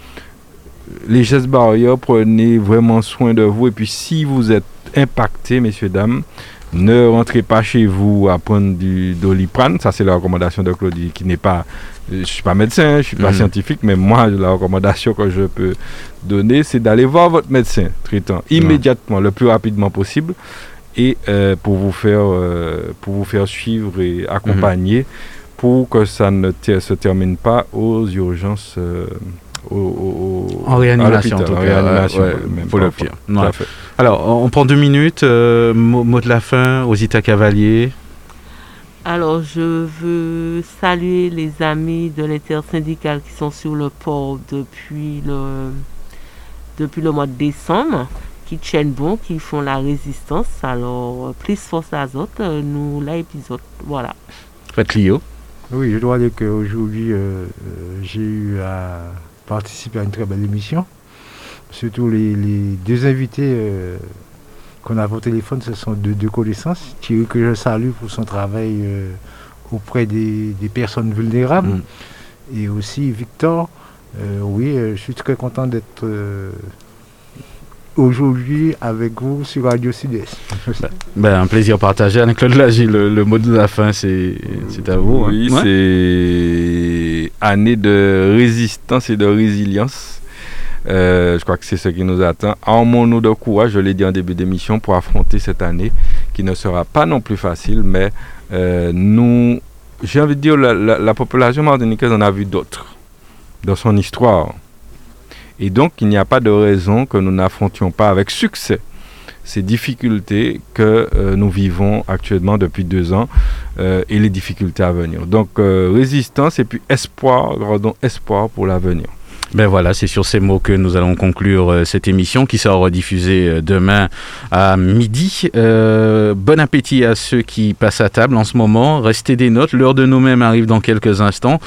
Les gestes barrières, prenez vraiment soin de vous. Et puis si vous êtes impacté, messieurs, dames, ne rentrez pas chez vous à prendre du doliprane. Ça, c'est la recommandation de Claudie, qui n'est pas. Je ne suis pas médecin, je ne suis pas mm. scientifique, mais moi, la recommandation que je peux donner, c'est d'aller voir votre médecin traitant immédiatement, le plus rapidement possible et euh, pour, vous faire, euh, pour vous faire suivre et accompagner pour que ça ne se termine pas aux urgences. Euh, en réanimation, en réanimation, pour le pire. Alors, on prend deux minutes. Mot, de la fin, Osita Cavalier. Alors, je veux saluer les amis de l'intersyndicale qui sont sur le port depuis le, depuis le mois de décembre qui tiennent bon, qui font la résistance. Alors, plus force à autres, euh, nous, l'épisode. Voilà. Faites Lio. Oui, je dois dire qu'aujourd'hui, euh, euh, j'ai eu à participer à une très belle émission. Surtout les, deux invités qu'on a au téléphone, ce sont deux, deux connaissances. Thierry, que je salue pour son travail auprès des, personnes vulnérables. Mm. Et aussi Victor. oui, je suis très content d'être aujourd'hui avec vous sur Radio Sud-Est. Ben, un plaisir partagé. avec claude Lagy, le, mot de la fin, c'est à vous. Hein. Oui, c'est année de résistance et de résilience. Euh, je crois que c'est ce qui nous attend. Armons-nous de courage, je l'ai dit en début d'émission, pour affronter cette année qui ne sera pas non plus facile, mais euh, nous, j'ai envie de dire, la, la population martiniquaise en a vu d'autres dans son histoire. Et donc, il n'y a pas de raison que nous n'affrontions pas avec succès ces difficultés que euh, nous vivons actuellement depuis deux ans euh, et les difficultés à venir. Donc, euh, résistance et puis espoir, gardons espoir pour l'avenir. Ben voilà, c'est sur ces mots que nous allons conclure cette émission qui sera rediffusée demain à midi. bon appétit à ceux qui passent à table en ce moment. Restez des notes. L'heure de nous-mêmes arrive dans quelques instants.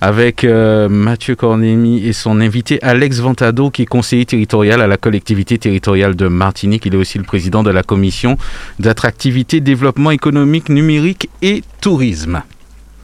Avec Mathieu Cornémy et son invité Alex Ventado, qui est conseiller territorial à la collectivité territoriale de Martinique. Il est aussi le président de la commission d'attractivité, développement économique, numérique et tourisme.